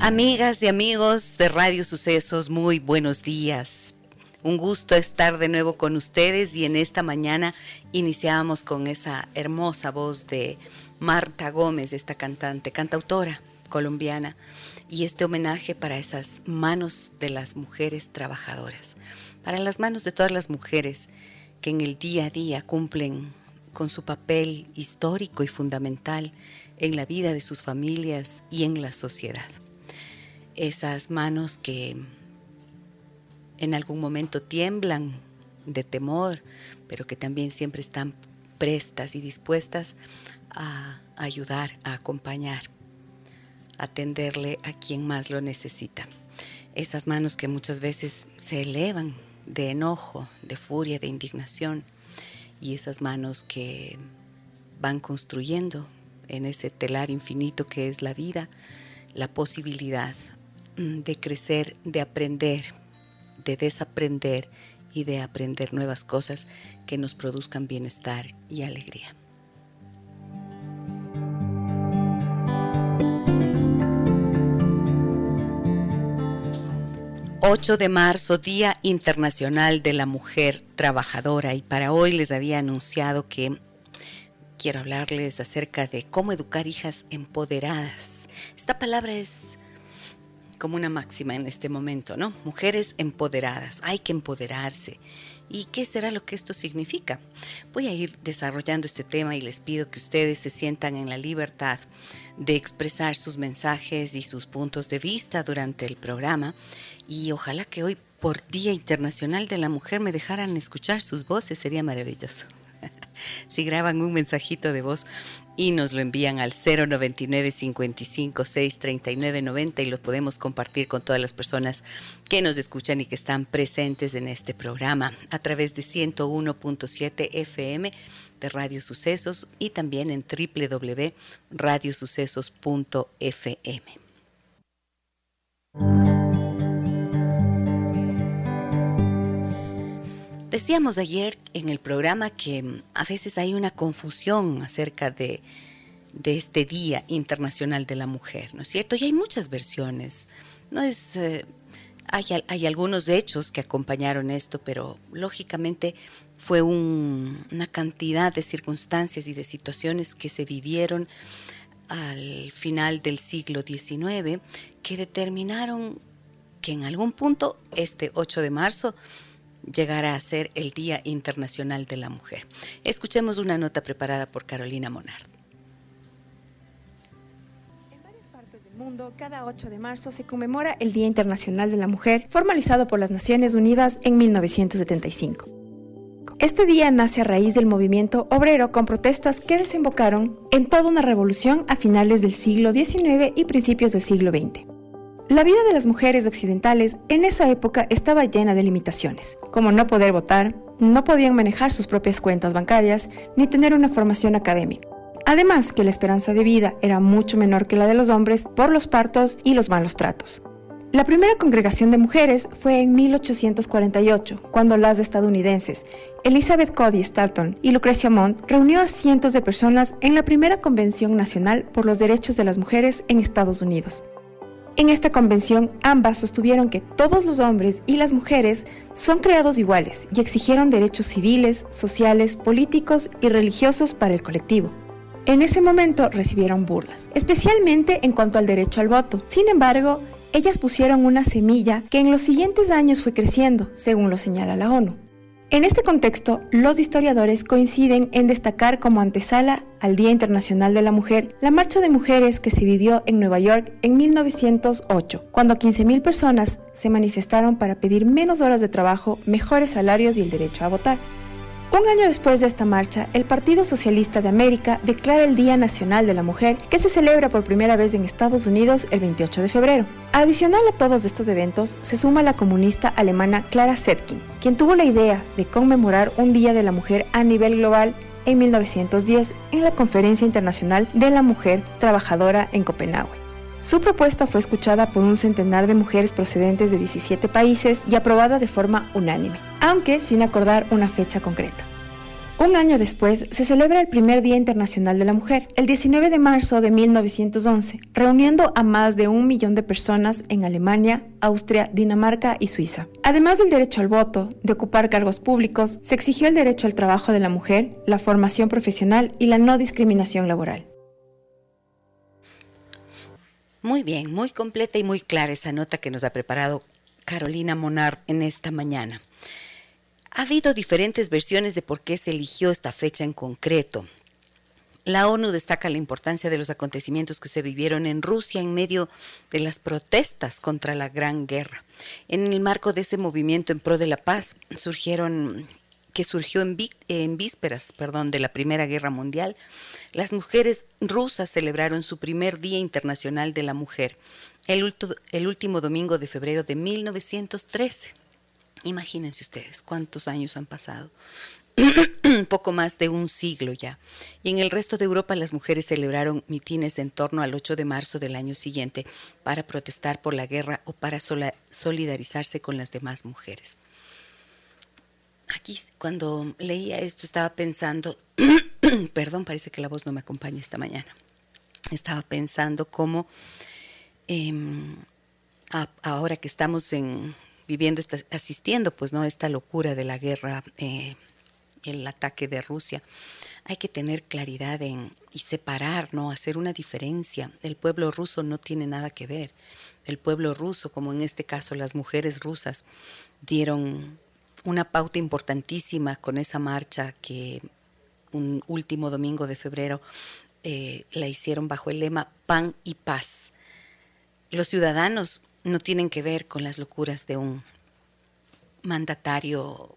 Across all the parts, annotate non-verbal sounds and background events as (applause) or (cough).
Amigas y amigos de Radio Sucesos, muy buenos días. Un gusto estar de nuevo con ustedes y en esta mañana iniciamos con esa hermosa voz de Marta Gómez, esta cantante, cantautora colombiana, y este homenaje para esas manos de las mujeres trabajadoras, para las manos de todas las mujeres que en el día a día cumplen con su papel histórico y fundamental en la vida de sus familias y en la sociedad. Esas manos que en algún momento tiemblan de temor, pero que también siempre están prestas y dispuestas a ayudar, a acompañar, a atenderle a quien más lo necesita. Esas manos que muchas veces se elevan de enojo, de furia, de indignación, y esas manos que van construyendo en ese telar infinito que es la vida, la posibilidad de crecer, de aprender, de desaprender y de aprender nuevas cosas que nos produzcan bienestar y alegría. 8 de marzo, Día Internacional de la Mujer Trabajadora. Y para hoy les había anunciado que quiero hablarles acerca de cómo educar hijas empoderadas. Esta palabra es como una máxima en este momento, ¿no? Mujeres empoderadas, hay que empoderarse. ¿Y qué será lo que esto significa? Voy a ir desarrollando este tema y les pido que ustedes se sientan en la libertad de expresar sus mensajes y sus puntos de vista durante el programa y ojalá que hoy por Día Internacional de la Mujer me dejaran escuchar sus voces, sería maravilloso. (laughs) si graban un mensajito de voz y nos lo envían al 099 55 6 39 90 y lo podemos compartir con todas las personas que nos escuchan y que están presentes en este programa a través de 101.7 FM de Radio Sucesos y también en www.radiosucesos.fm. Decíamos ayer en el programa que mm, a veces hay una confusión acerca de, este Día Internacional de la Mujer, ¿no es cierto? Y hay muchas versiones. No es, eh, hay, hay, algunos hechos que acompañaron esto, pero lógicamente fue una cantidad de circunstancias y de situaciones que se vivieron al final del siglo XIX que determinaron que en algún punto, este 8 de marzo, llegará a ser el Día Internacional de la Mujer. Escuchemos una nota preparada por Carolina Monard. Mundo, cada 8 de marzo se conmemora el Día Internacional de la Mujer, formalizado por las Naciones Unidas en 1975. Este día nace a raíz del movimiento obrero con protestas que desembocaron en toda una revolución a finales del siglo XIX y principios del siglo XX. La vida de las mujeres occidentales en esa época estaba llena de limitaciones, como no poder votar, no podían manejar sus propias cuentas bancarias, ni tener una formación académica. Además que la esperanza de vida era mucho menor que la de los hombres por los partos y los malos tratos. La primera congregación de mujeres fue en 1848, cuando las estadounidenses Elizabeth Cody Stanton y Lucrecia Mont reunió a cientos de personas en la primera Convención Nacional por los Derechos de las Mujeres en Estados Unidos. En esta convención, ambas sostuvieron que todos los hombres y las mujeres son creados iguales y exigieron derechos civiles, sociales, políticos y religiosos para el colectivo. En ese momento recibieron burlas, especialmente en cuanto al derecho al voto. Sin embargo, ellas pusieron una semilla que en los siguientes años fue creciendo, según lo señala la ONU. En este contexto, los historiadores coinciden en destacar como antesala al Día Internacional de la Mujer la marcha de mujeres que se vivió en Nueva York en 1908, cuando 15.000 personas se manifestaron para pedir menos horas de trabajo, mejores salarios y el derecho a votar. Un año después de esta marcha, el Partido Socialista de América declara el Día Nacional de la Mujer, que se celebra por primera vez en Estados Unidos el 28 de febrero. Adicional a todos estos eventos, se suma la comunista alemana Clara Zetkin, quien tuvo la idea de conmemorar un Día de la Mujer a nivel global en 1910 en la Conferencia Internacional de la Mujer Trabajadora en Copenhague. Su propuesta fue escuchada por un centenar de mujeres procedentes de 17 países y aprobada de forma unánime, aunque sin acordar una fecha concreta. Un año después se celebra el primer Día Internacional de la Mujer, el 19 de marzo de 1911, reuniendo a más de un millón de personas en Alemania, Austria, Dinamarca y Suiza. Además del derecho al voto, de ocupar cargos públicos, se exigió el derecho al trabajo de la mujer, la formación profesional y la no discriminación laboral. Muy bien, muy completa y muy clara esa nota que nos ha preparado Carolina Monar en esta mañana. Ha habido diferentes versiones de por qué se eligió esta fecha en concreto. La ONU destaca la importancia de los acontecimientos que se vivieron en Rusia en medio de las protestas contra la Gran Guerra. En el marco de ese movimiento en pro de la paz surgieron que surgió en, vísperas perdón, de la Primera Guerra Mundial, las mujeres rusas celebraron su primer Día Internacional de la Mujer, el, el último domingo de febrero de 1913. Imagínense ustedes cuántos años han pasado. (clears throat) poco más de un siglo ya. Y en el resto de Europa las mujeres celebraron mitines en torno al 8 de marzo del año siguiente para protestar por la guerra o para solidarizarse con las demás mujeres aquí cuando leía esto estaba pensando, (clears throat) perdón, parece que la voz no me acompaña esta mañana, estaba pensando cómo em, ahora que estamos en, viviendo, asistiendo pues no esta locura de la guerra, eh, el ataque de Rusia, hay que tener claridad en y separar, no hacer una diferencia. El pueblo ruso no tiene nada que ver. El pueblo ruso, como en este caso las mujeres rusas, dieron una pauta importantísima con esa marcha que un último domingo de febrero eh, la hicieron bajo el lema Pan y Paz. Los ciudadanos no tienen que ver con las locuras de un mandatario,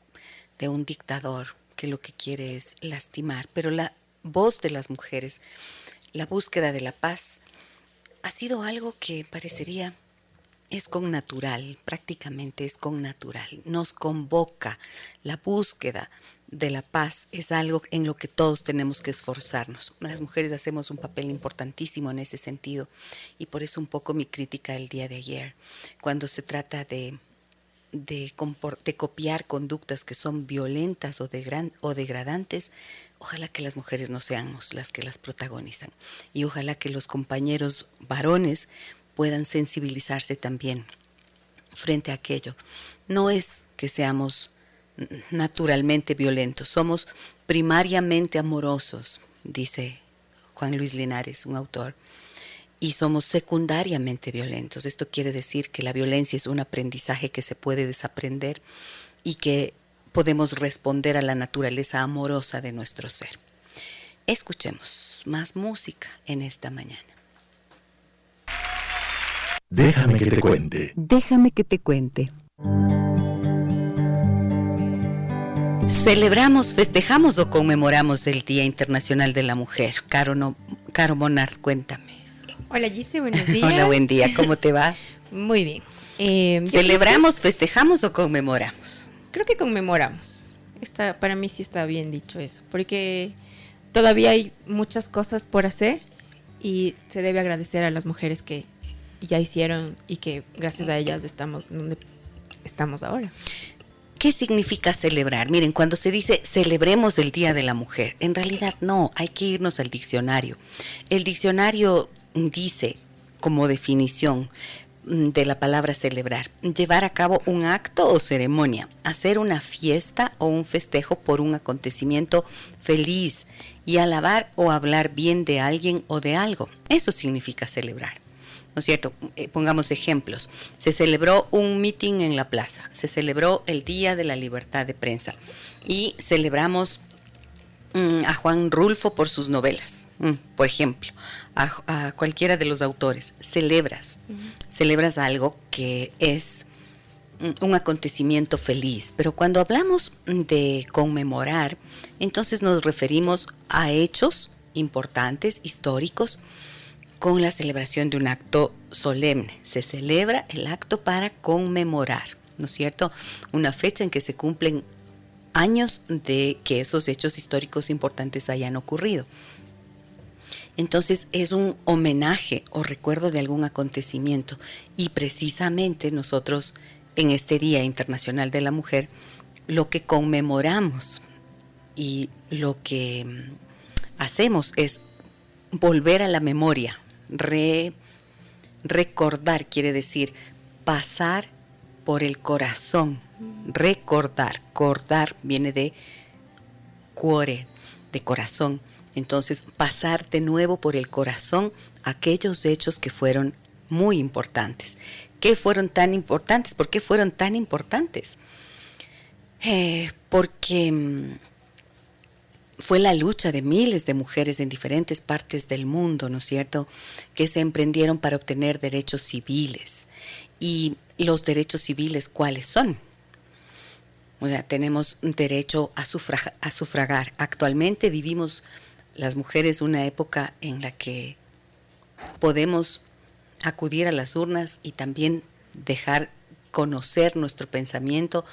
de un dictador que lo que quiere es lastimar, pero la voz de las mujeres, la búsqueda de la paz, ha sido algo que parecería es con natural, prácticamente es con natural. Nos convoca la búsqueda de la paz, es algo en lo que todos tenemos que esforzarnos. Las mujeres hacemos un papel importantísimo en ese sentido y por eso un poco mi crítica el día de ayer, cuando se trata de, de, copiar conductas que son violentas o, o degradantes, ojalá que las mujeres no seamos las que las protagonizan y ojalá que los compañeros varones puedan sensibilizarse también frente a aquello. No es que seamos naturalmente violentos, somos primariamente amorosos, dice Juan Luis Linares, un autor, y somos secundariamente violentos. Esto quiere decir que la violencia es un aprendizaje que se puede desaprender y que podemos responder a la naturaleza amorosa de nuestro ser. Escuchemos más música en esta mañana. Déjame que te cuente. Déjame que te cuente. ¿Celebramos, festejamos o conmemoramos el Día Internacional de la Mujer? Caro, no, Caro Monard, cuéntame. Hola Gise, buenos (laughs) días. Hola, buen día, ¿cómo te va? Muy bien. Eh, ¿Celebramos, festejamos o conmemoramos? Creo que conmemoramos. Está, para mí sí está bien dicho eso, porque todavía hay muchas cosas por hacer y se debe agradecer a las mujeres que ya hicieron y que gracias a ellas estamos donde estamos ahora. ¿Qué significa celebrar? Miren, cuando se dice celebremos el Día de la Mujer, en realidad no, hay que irnos al diccionario. El diccionario dice como definición mm, de la palabra celebrar, llevar a cabo un acto o ceremonia, hacer una fiesta o un festejo por un acontecimiento feliz y alabar o hablar bien de alguien o de algo. Eso significa celebrar. ¿No es cierto? Eh, pongamos ejemplos. Se celebró un meeting en la plaza, se celebró el Día de la Libertad de Prensa y celebramos mm, a Juan Rulfo por sus novelas, mm, por ejemplo, a, cualquiera de los autores. Celebras, celebras algo que es un acontecimiento feliz, pero cuando hablamos de conmemorar, entonces nos referimos a hechos importantes, históricos, con la celebración de un acto solemne. Se celebra el acto para conmemorar, ¿no es cierto? Una fecha en que se cumplen años de que esos hechos históricos importantes hayan ocurrido. Entonces es un homenaje o recuerdo de algún acontecimiento y precisamente nosotros en este Día Internacional de la Mujer lo que conmemoramos y lo que mm, hacemos es volver a la memoria, recordar quiere decir pasar por el corazón, recordar, cordar viene de cuore, de corazón. Entonces, pasar de nuevo por el corazón aquellos hechos que fueron muy importantes. ¿Qué fueron tan importantes? ¿Por qué fueron tan importantes? Eh, porque mm, fue la lucha de miles de mujeres en diferentes partes del mundo, ¿no es cierto?, que se emprendieron para obtener derechos civiles. ¿Y los derechos civiles cuáles son? O sea, tenemos derecho a, sufragar. Actualmente vivimos las mujeres una época en la que podemos acudir a las urnas y también dejar conocer nuestro pensamiento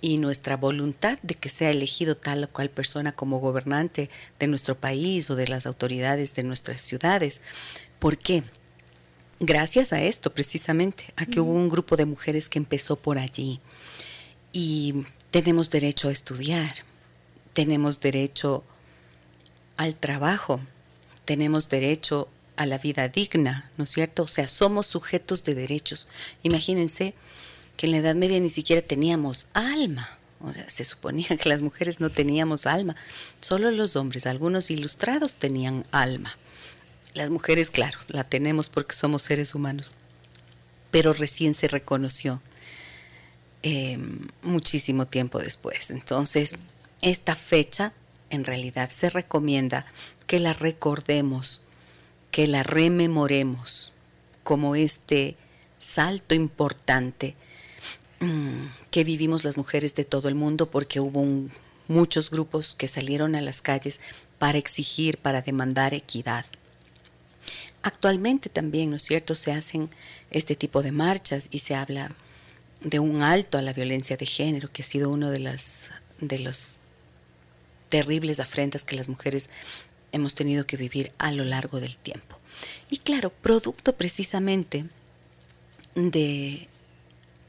y nuestra voluntad de que sea elegido tal o cual persona como gobernante de nuestro país o de las autoridades de nuestras ciudades. ¿Por qué? Gracias a esto, precisamente, a que hubo un grupo de mujeres que empezó por allí. Y tenemos derecho a estudiar, tenemos derecho al trabajo, tenemos derecho a la vida digna, ¿no es cierto? O sea, somos sujetos de derechos. Imagínense que en la Edad Media ni siquiera teníamos alma. O sea, se suponía que las mujeres no teníamos alma, solo los hombres, algunos ilustrados tenían alma. Las mujeres, claro, la tenemos porque somos seres humanos, pero recién se reconoció eh, muchísimo tiempo después. Entonces, esta fecha en realidad se recomienda que la recordemos, que la rememoremos como este salto importante que vivimos las mujeres de todo el mundo porque hubo muchos grupos que salieron a las calles para exigir, para demandar equidad. Actualmente también, ¿no es cierto?, se hacen este tipo de marchas y se habla de un alto a la violencia de género, que ha sido uno de, las, de los terribles afrentas que las mujeres hemos tenido que vivir a lo largo del tiempo. Y claro, producto precisamente de,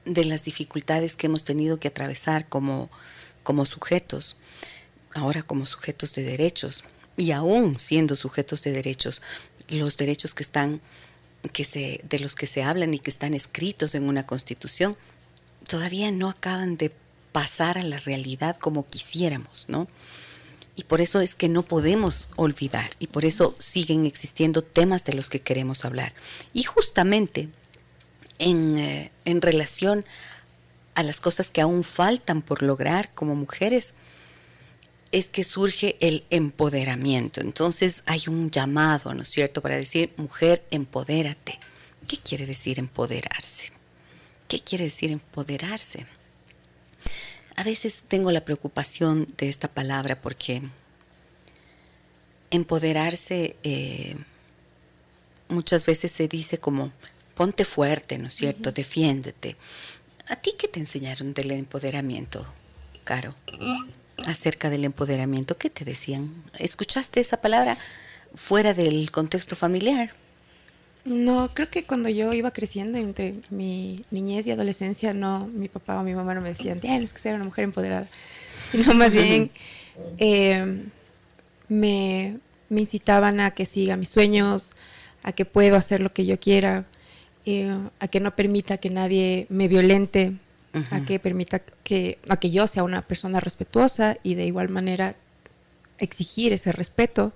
de las dificultades que hemos tenido que atravesar como, como sujetos, ahora como sujetos de derechos, y aún siendo sujetos de derechos, los derechos que están, que se, de los que se hablan y que están escritos en una constitución, todavía no acaban de pasar a la realidad como quisiéramos, ¿no? Y por eso es que no podemos olvidar y por eso siguen existiendo temas de los que queremos hablar. Y justamente en, eh, en relación a las cosas que aún faltan por lograr como mujeres, es que surge el empoderamiento. Entonces hay un llamado, ¿no es cierto?, para decir, mujer, empodérate. ¿Qué quiere decir empoderarse? ¿Qué quiere decir empoderarse? A veces tengo la preocupación de esta palabra porque empoderarse eh, muchas veces se dice como ponte fuerte, ¿no es cierto? Defiéndete. ¿A ti qué te enseñaron del empoderamiento, Caro? Acerca del empoderamiento, ¿qué te decían? ¿Escuchaste esa palabra fuera del contexto familiar? No, creo que cuando yo iba creciendo entre mi niñez y adolescencia, no, mi papá o mi mamá no me decían, tienes que ser una mujer empoderada, (laughs) sino más bien eh, me, incitaban a que siga mis sueños, a que puedo hacer lo que yo quiera, eh, a que no permita que nadie me violente, a que permita que, a que yo sea una persona respetuosa y de igual manera exigir ese respeto.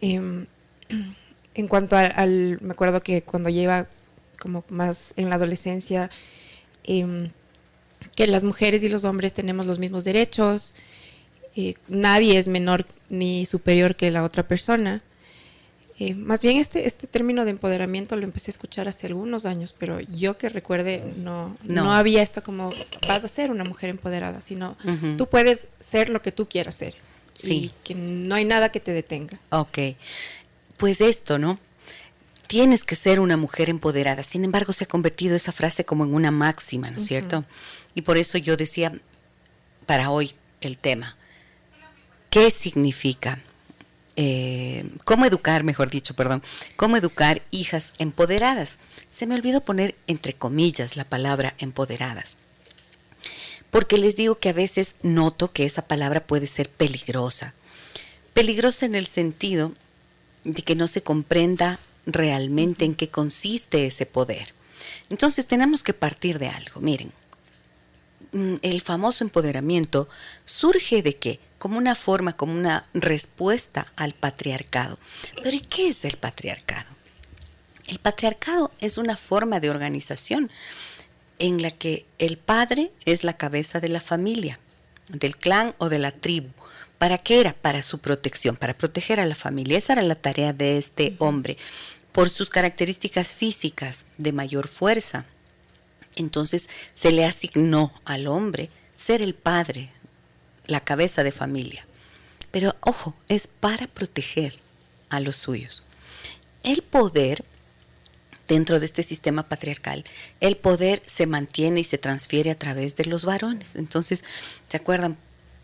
Em, (clears throat) en cuanto al, me acuerdo que cuando lleva como más en la adolescencia, em, que las mujeres y los hombres tenemos los mismos derechos, eh, nadie es menor ni superior que la otra persona. Eh, más bien este, este término de empoderamiento lo empecé a escuchar hace algunos años, pero yo que recuerde no, no. había esto como vas a ser una mujer empoderada, sino tú puedes ser lo que tú quieras ser sí. y que no hay nada que te detenga. Ok, pues esto, ¿no? Tienes que ser una mujer empoderada. Sin embargo, se ha convertido esa frase como en una máxima, ¿no es cierto? Y por eso yo decía para hoy el tema, ¿qué significa? Eh, cómo educar, mejor dicho, perdón, cómo educar hijas empoderadas. Se me olvidó poner entre comillas la palabra empoderadas, porque les digo que a veces noto que esa palabra puede ser peligrosa. Peligrosa en el sentido de que no se comprenda realmente en qué consiste ese poder. Entonces tenemos que partir de algo. Miren, el famoso empoderamiento surge de qué? como una forma, como una respuesta al patriarcado. Pero ¿y qué es el patriarcado? El patriarcado es una forma de organización en la que el padre es la cabeza de la familia, del clan o de la tribu. ¿Para qué era? Para su protección, para proteger a la familia. Esa era la tarea de este hombre. Por sus características físicas de mayor fuerza. Entonces se le asignó al hombre ser el padre la cabeza de familia. Pero ojo, es para proteger a los suyos. El poder, dentro de este sistema patriarcal, el poder se mantiene y se transfiere a través de los varones. Entonces, ¿se acuerdan?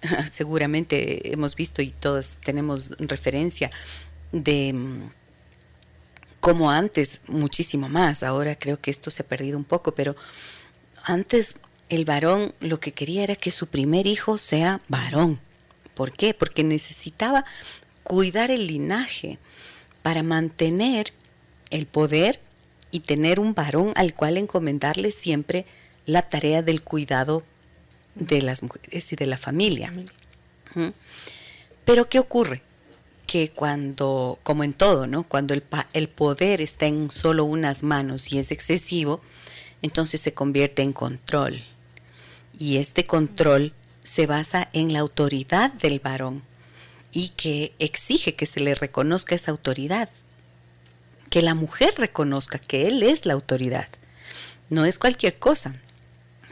(laughs) Seguramente hemos visto y todos tenemos referencia de cómo antes, muchísimo más, ahora creo que esto se ha perdido un poco, pero antes el varón lo que quería era que su primer hijo sea varón. ¿Por qué? Porque necesitaba cuidar el linaje para mantener el poder y tener un varón al cual encomendarle siempre la tarea del cuidado de las mujeres y de la familia. ¿Mm? Pero ¿qué ocurre? Que cuando, como en todo, ¿no? Cuando el, el poder está en solo unas manos y es excesivo, entonces se convierte en control y este control se basa en la autoridad del varón y que exige que se le reconozca esa autoridad, que la mujer reconozca que él es la autoridad, no es cualquier cosa.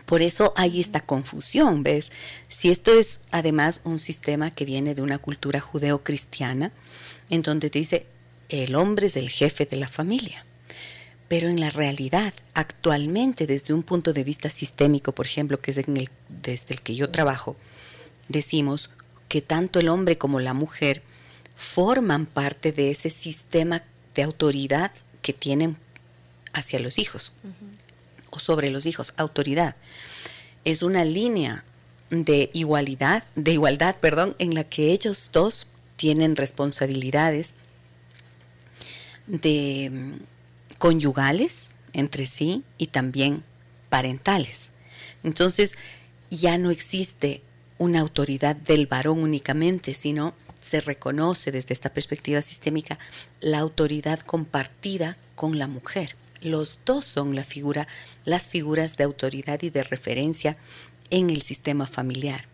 Por eso hay esta confusión, ¿ves? Si esto es además un sistema que viene de una cultura judeo-cristiana, en donde dice, el hombre es el jefe de la familia. Pero en la realidad, actualmente, desde un punto de vista sistémico, por ejemplo, que es en el, desde el que yo trabajo, decimos que tanto el hombre como la mujer forman parte de ese sistema de autoridad que tienen hacia los hijos sobre los hijos, autoridad. Es una línea de igualdad, de igualdad, perdón, en la que ellos dos tienen responsabilidades de conyugales entre sí y también parentales. Entonces ya no existe una autoridad del varón únicamente, sino se reconoce desde esta perspectiva sistémica la autoridad compartida con la mujer. Los dos son la figura, las figuras de autoridad y de referencia en el sistema familiar.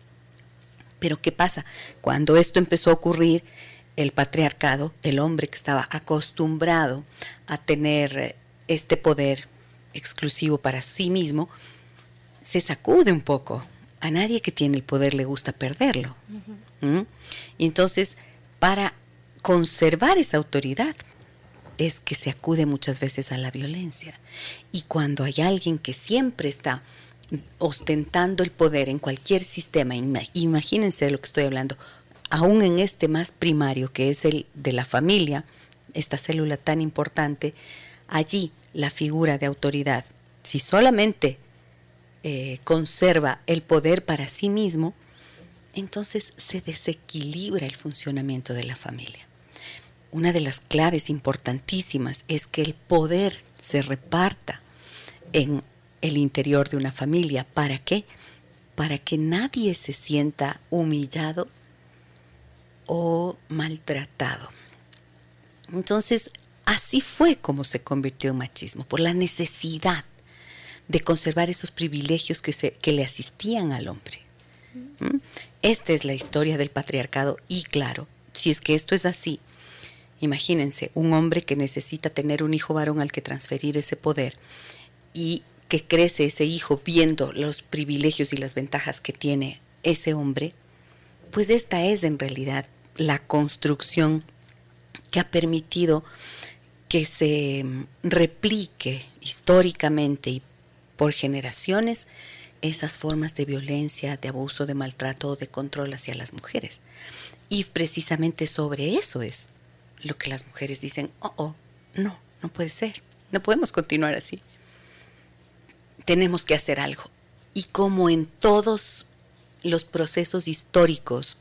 Pero ¿qué pasa? Cuando esto empezó a ocurrir, el patriarcado, el hombre que estaba acostumbrado a tener este poder exclusivo para sí mismo, se sacude un poco. A nadie que tiene el poder le gusta perderlo. ¿Mm? Y entonces, para conservar esa autoridad, es que se acude muchas veces a la violencia. Y cuando hay alguien que siempre está ostentando el poder en cualquier sistema, imagínense de lo que estoy hablando, aún en este más primario, que es el de la familia, esta célula tan importante, allí la figura de autoridad, si solamente eh, conserva el poder para sí mismo, entonces se desequilibra el funcionamiento de la familia. Una de las claves importantísimas es que el poder se reparta en el interior de una familia. ¿Para qué? Para que nadie se sienta humillado o maltratado. Entonces, así fue como se convirtió en machismo, por la necesidad de conservar esos privilegios que, se, que le asistían al hombre. ¿Mm? Esta es la historia del patriarcado y claro, si es que esto es así, Imagínense, un hombre que necesita tener un hijo varón al que transferir ese poder y que crece ese hijo viendo los privilegios y las ventajas que tiene ese hombre, pues esta es en realidad la construcción que ha permitido que se replique históricamente y por generaciones esas formas de violencia, de abuso, de maltrato de control hacia las mujeres. Y precisamente sobre eso es lo que las mujeres dicen, oh, oh, no, no puede ser, no podemos continuar así. Tenemos que hacer algo. Y como en todos los procesos históricos,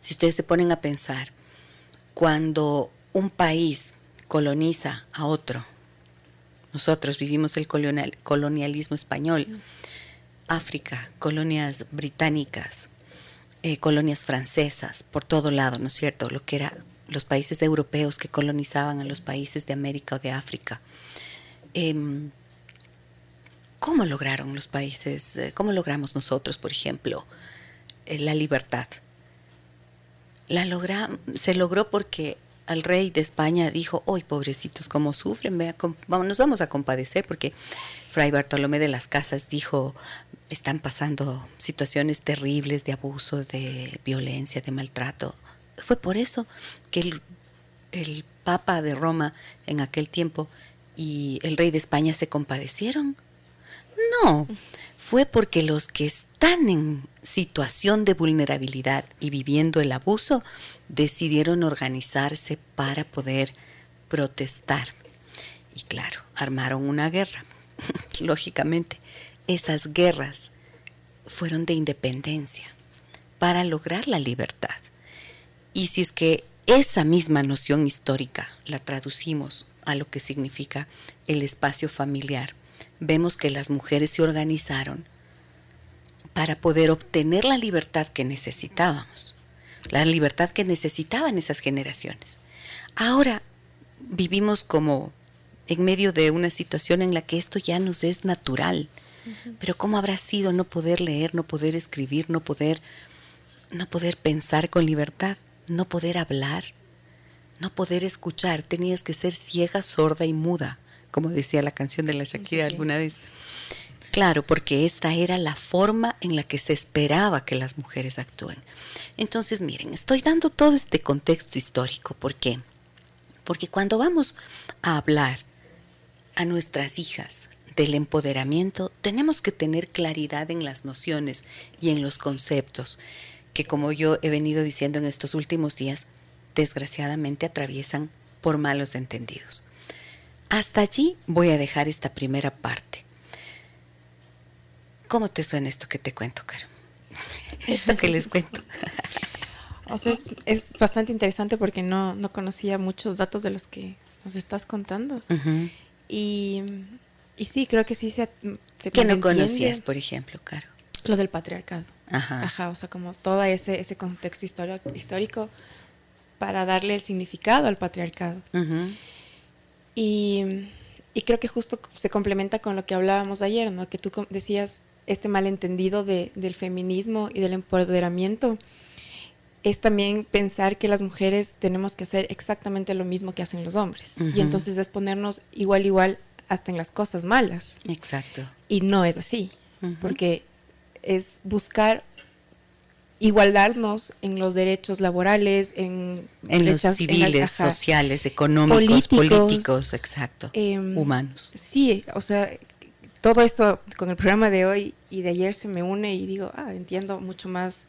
si ustedes se ponen a pensar, cuando un país coloniza a otro, nosotros vivimos el colonialismo español, África, colonias británicas, eh, colonias francesas, por todo lado, ¿no es cierto? Lo que eran los países europeos que colonizaban a los países de América o de África. Em, ¿Cómo lograron los países, eh, cómo logramos nosotros, por ejemplo, eh, la libertad? La logra, se logró porque al rey de España dijo, hoy pobrecitos, cómo sufren, nos vamos a compadecer porque Fray Bartolomé de las Casas dijo, están pasando situaciones terribles de abuso, de violencia, de maltrato. Fue por eso que el, el Papa de Roma en aquel tiempo y el rey de España se compadecieron. No, fue porque los que están en situación de vulnerabilidad y viviendo el abuso decidieron organizarse para poder protestar. Y claro, armaron una guerra. (laughs) Lógicamente, esas guerras fueron de independencia para lograr la libertad. Y si es que esa misma noción histórica la traducimos a lo que significa el espacio familiar, vemos que las mujeres se organizaron para poder obtener la libertad que necesitábamos, la libertad que necesitaban esas generaciones. Ahora vivimos como en medio de una situación en la que esto ya nos es natural. Pero ¿cómo habrá sido no poder leer, no poder escribir, no poder no poder pensar con libertad, no poder hablar, no poder escuchar? Tenías que ser ciega, sorda y muda, como decía la canción de la Shakira alguna vez. Claro, porque esta era la forma en la que se esperaba que las mujeres actúen. Entonces, miren, estoy dando todo este contexto histórico. ¿Por qué? Porque cuando vamos a hablar a nuestras hijas del empoderamiento, tenemos que tener claridad en las nociones y en los conceptos que, como yo he venido diciendo en estos últimos días, desgraciadamente atraviesan por malos entendidos. Hasta allí voy a dejar esta primera parte. ¿Cómo te suena esto que te cuento, Caro? (laughs) esto que les cuento. (laughs) o sea, es, bastante interesante porque no, no, conocía muchos datos de los que nos estás contando. y, y, sí, creo que sí se... se ¿Qué no conocías, por ejemplo, Caro? Lo del patriarcado. Ajá. Ajá, o sea, como todo ese, ese contexto histórico, histórico para darle el significado al patriarcado. y, y, creo que justo se complementa con lo que hablábamos ayer, ¿no? Que tú decías este malentendido de, del feminismo y del empoderamiento es también pensar que las mujeres tenemos que hacer exactamente lo mismo que hacen los hombres. Y entonces es ponernos igual, igual, hasta en las cosas malas. Exacto. Y no es así, porque es buscar igualarnos en los derechos laborales, en, en los civiles, sociales, económicos, políticos, exacto, em, humanos. Sí, o sea, todo esto con el programa de hoy y de ayer se me une y digo, ah, entiendo mucho más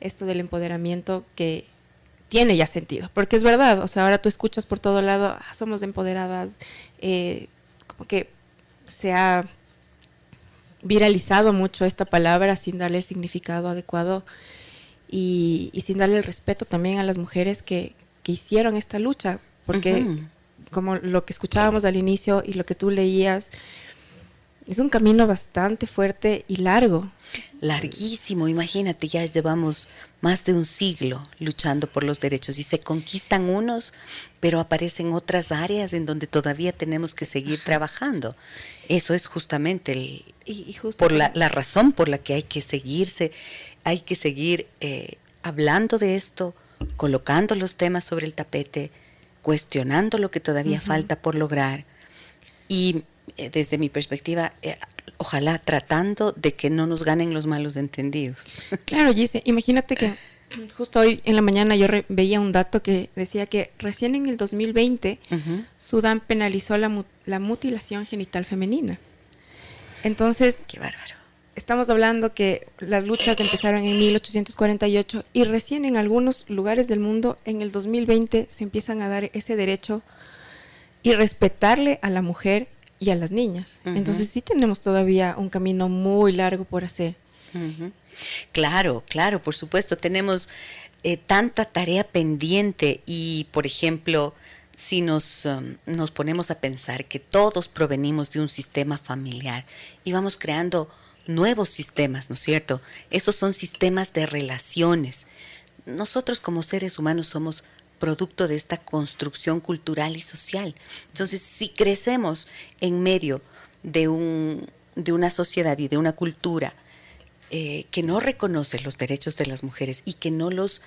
esto del empoderamiento que tiene ya sentido, porque es verdad, o sea, ahora tú escuchas por todo lado, ah, somos empoderadas, eh, como que se ha viralizado mucho esta palabra sin darle el significado adecuado y, sin darle el respeto también a las mujeres que, que hicieron esta lucha, porque como lo que escuchábamos al inicio y lo que tú leías, es un camino bastante fuerte y largo. Larguísimo, imagínate, ya llevamos más de un siglo luchando por los derechos y se conquistan unos, pero aparecen otras áreas en donde todavía tenemos que seguir trabajando. Eso es justamente el, y, por la, razón por la que hay que seguirse, hay que seguir eh, hablando de esto, colocando los temas sobre el tapete, cuestionando lo que todavía falta por lograr y eh, desde mi perspectiva, eh, ojalá tratando de que no nos ganen los malos entendidos. (laughs) Claro, Gise, imagínate que (coughs) justo hoy en la mañana yo veía un dato que decía que recién en el 2020 Sudán penalizó la, la, mutilación genital femenina. Entonces, qué bárbaro. Estamos hablando que las luchas empezaron en 1848 y recién en algunos lugares del mundo en el 2020 se empiezan a dar ese derecho y respetarle a la mujer y a las niñas. Entonces sí tenemos todavía un camino muy largo por hacer. Claro, claro, por supuesto, tenemos eh, tanta tarea pendiente y, por ejemplo, si nos, um, nos ponemos a pensar que todos provenimos de un sistema familiar y vamos creando nuevos sistemas, ¿no es cierto? Esos son sistemas de relaciones. Nosotros como seres humanos somos producto de esta construcción cultural y social. Entonces, si crecemos en medio de, un, de una sociedad y de una cultura eh, que no reconoce los derechos de las mujeres y que no los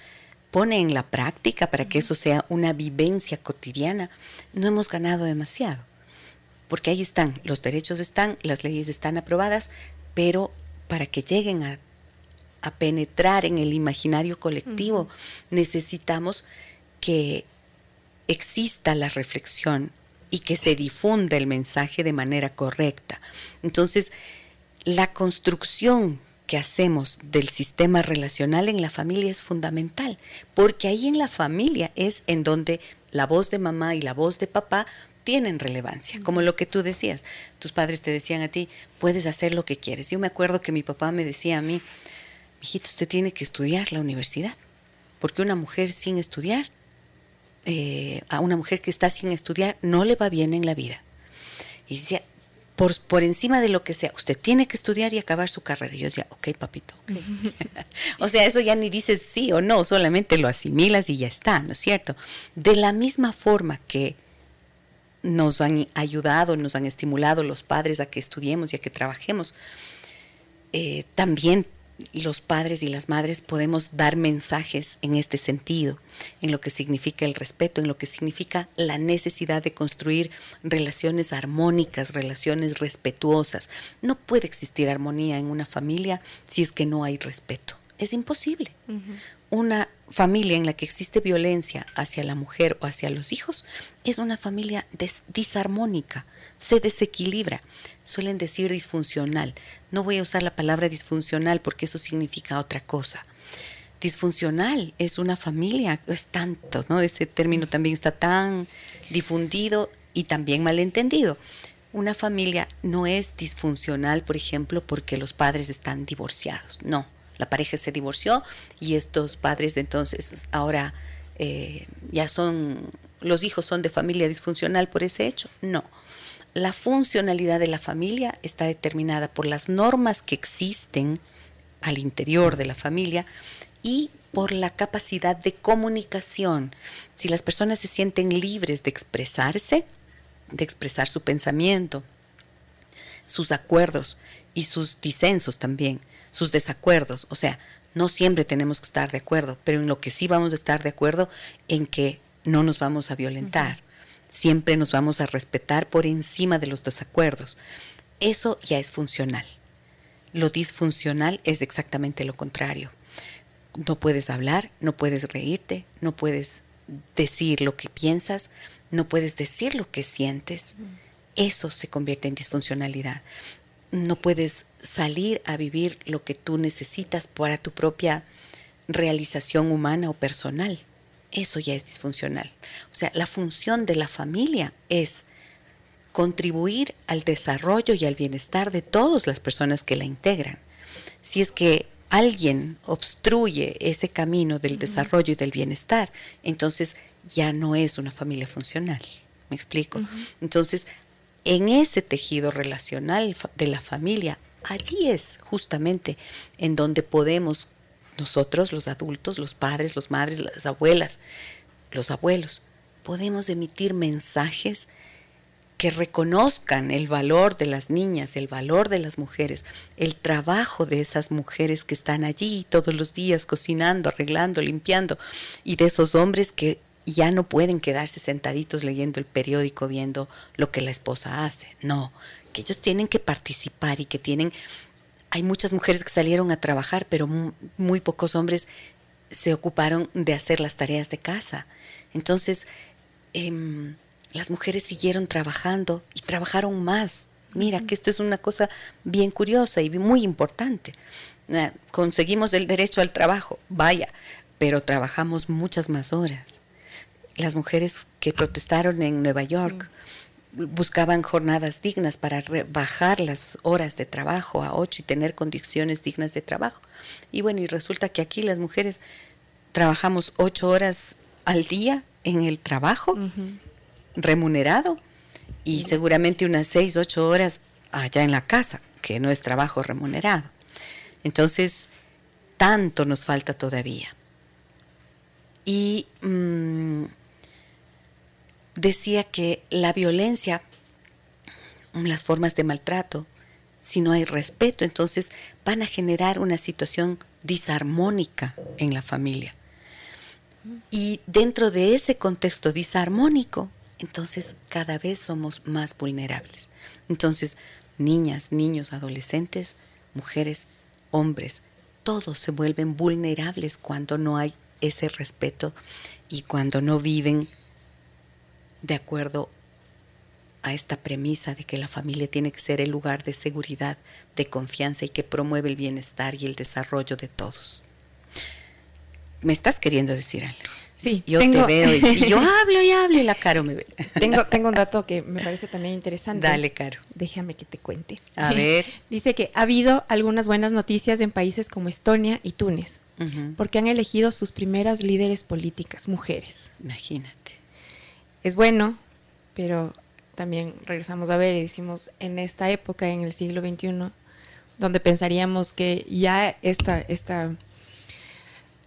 pone en la práctica para que eso sea una vivencia cotidiana, no hemos ganado demasiado. Porque ahí están, los derechos están, las leyes están aprobadas, pero para que lleguen a, penetrar en el imaginario colectivo, necesitamos que exista la reflexión y que se difunda el mensaje de manera correcta. Entonces, la construcción que hacemos del sistema relacional en la familia es fundamental, porque ahí en la familia es en donde la voz de mamá y la voz de papá tienen relevancia, como lo que tú decías. Tus padres te decían a ti, puedes hacer lo que quieres. Yo me acuerdo que mi papá me decía a mí, hijito, usted tiene que estudiar la universidad, porque una mujer sin estudiar eh, a una mujer que está sin estudiar no le va bien en la vida. Y decía, por, por encima de lo que sea, usted tiene que estudiar y acabar su carrera. Y yo decía, ok, papito. (laughs) o sea, eso ya ni dices sí o no, solamente lo asimilas y ya está, ¿no es cierto? De la misma forma que nos han ayudado, nos han estimulado los padres a que estudiemos y a que trabajemos, eh, también los padres y las madres podemos dar mensajes en este sentido, en lo que significa el respeto, en lo que significa la necesidad de construir relaciones armónicas, relaciones respetuosas. No puede existir armonía en una familia si es que no hay respeto. Es imposible. Una familia en la que existe violencia hacia la mujer o hacia los hijos es una familia disarmónica, se desequilibra suelen decir disfuncional. No voy a usar la palabra disfuncional porque eso significa otra cosa. Disfuncional es una familia, es tanto, ¿no? Ese término también está tan difundido y también malentendido. Una familia no es disfuncional, por ejemplo, porque los padres están divorciados. No, la pareja se divorció y estos padres entonces ahora eh, ya son, los hijos son de familia disfuncional por ese hecho. No, la funcionalidad de la familia está determinada por las normas que existen al interior de la familia y por la capacidad de comunicación. Si las personas se sienten libres de expresarse, de expresar su pensamiento, sus acuerdos y sus disensos también, sus desacuerdos, o sea, no siempre tenemos que estar de acuerdo, pero en lo que sí vamos a estar de acuerdo en que no nos vamos a violentar, Siempre nos vamos a respetar por encima de los desacuerdos. Eso ya es funcional. Lo disfuncional es exactamente lo contrario. No puedes hablar, no puedes reírte, no puedes decir lo que piensas, no puedes decir lo que sientes. Eso se convierte en disfuncionalidad. No puedes salir a vivir lo que tú necesitas para tu propia realización humana o personal eso ya es disfuncional. O sea, la función de la familia es contribuir al desarrollo y al bienestar de todas las personas que la integran. Si es que alguien obstruye ese camino del desarrollo y del bienestar, entonces ya no es una familia funcional. ¿Me explico? Entonces, en ese tejido relacional de la familia, allí es justamente en donde podemos nosotros, los adultos, los padres, los madres, las abuelas, los abuelos, podemos emitir mensajes que reconozcan el valor de las niñas, el valor de las mujeres, el trabajo de esas mujeres que están allí todos los días cocinando, arreglando, limpiando, y de esos hombres que ya no pueden quedarse sentaditos leyendo el periódico viendo lo que la esposa hace. No, que ellos tienen que participar y que tienen... Hay muchas mujeres que salieron a trabajar, pero muy pocos hombres se ocuparon de hacer las tareas de casa. Entonces, eh, las mujeres siguieron trabajando y trabajaron más. Mira, que esto es una cosa bien curiosa y muy importante. Conseguimos el derecho al trabajo, vaya, pero trabajamos muchas más horas. Las mujeres que protestaron en Nueva York buscaban jornadas dignas para bajar las horas de trabajo a ocho y tener condiciones dignas de trabajo. Y bueno, y resulta que aquí las mujeres trabajamos ocho horas al día en el trabajo remunerado y seguramente unas seis, ocho horas allá en la casa, que no es trabajo remunerado. Entonces, tanto nos falta todavía. Y mm, decía que la violencia, las formas de maltrato, si no hay respeto, entonces van a generar una situación disarmónica en la familia. Y dentro de ese contexto disarmónico, entonces cada vez somos más vulnerables. Entonces, niñas, niños, adolescentes, mujeres, hombres, todos se vuelven vulnerables cuando no hay ese respeto y cuando no viven de acuerdo a esta premisa de que la familia tiene que ser el lugar de seguridad, de confianza y que promueve el bienestar y el desarrollo de todos. ¿Me estás queriendo decir algo? Sí, yo te veo y, yo (laughs) hablo y hablo y la Caro me ve. Tengo, tengo un dato que me parece también interesante. Dale, Caro. Déjame que te cuente. A (laughs) ver. Dice que ha habido algunas buenas noticias en países como Estonia y Túnez, porque han elegido sus primeras líderes políticas, mujeres. Imagínate. Es bueno, pero también regresamos a ver y decimos, en esta época, en el siglo XXI, donde pensaríamos que ya esta, esta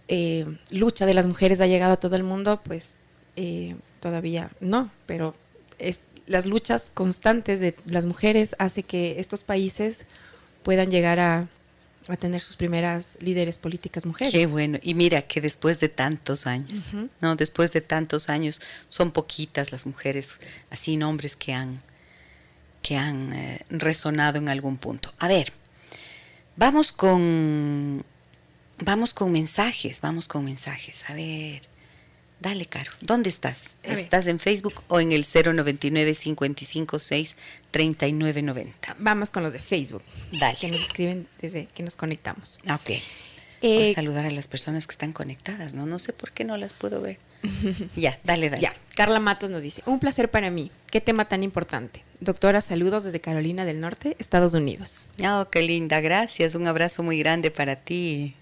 eh, lucha de las mujeres ha llegado a todo el mundo, pues eh, todavía no, pero es, las luchas constantes de las mujeres hace que estos países puedan llegar a, tener sus primeras líderes políticas mujeres. Qué bueno. Y mira que después de tantos años, no, después de tantos años, son poquitas las mujeres, así nombres que han que han eh, resonado en algún punto. A ver, vamos con Vamos con mensajes, vamos con mensajes. A ver, dale, Caro. ¿Dónde estás? ¿Estás en Facebook o en el 099 556 3990? Vamos con los de Facebook. Dale. Que nos escriben desde que nos conectamos. Ok. Voy a eh, saludar a las personas que están conectadas, ¿no? No sé por qué no las puedo ver. (laughs) ya, dale, dale. Ya, Carla Matos nos dice, un placer para mí. Qué tema tan importante. Doctora, saludos desde Carolina del Norte, Estados Unidos. Oh, qué linda, gracias. Un abrazo muy grande para ti.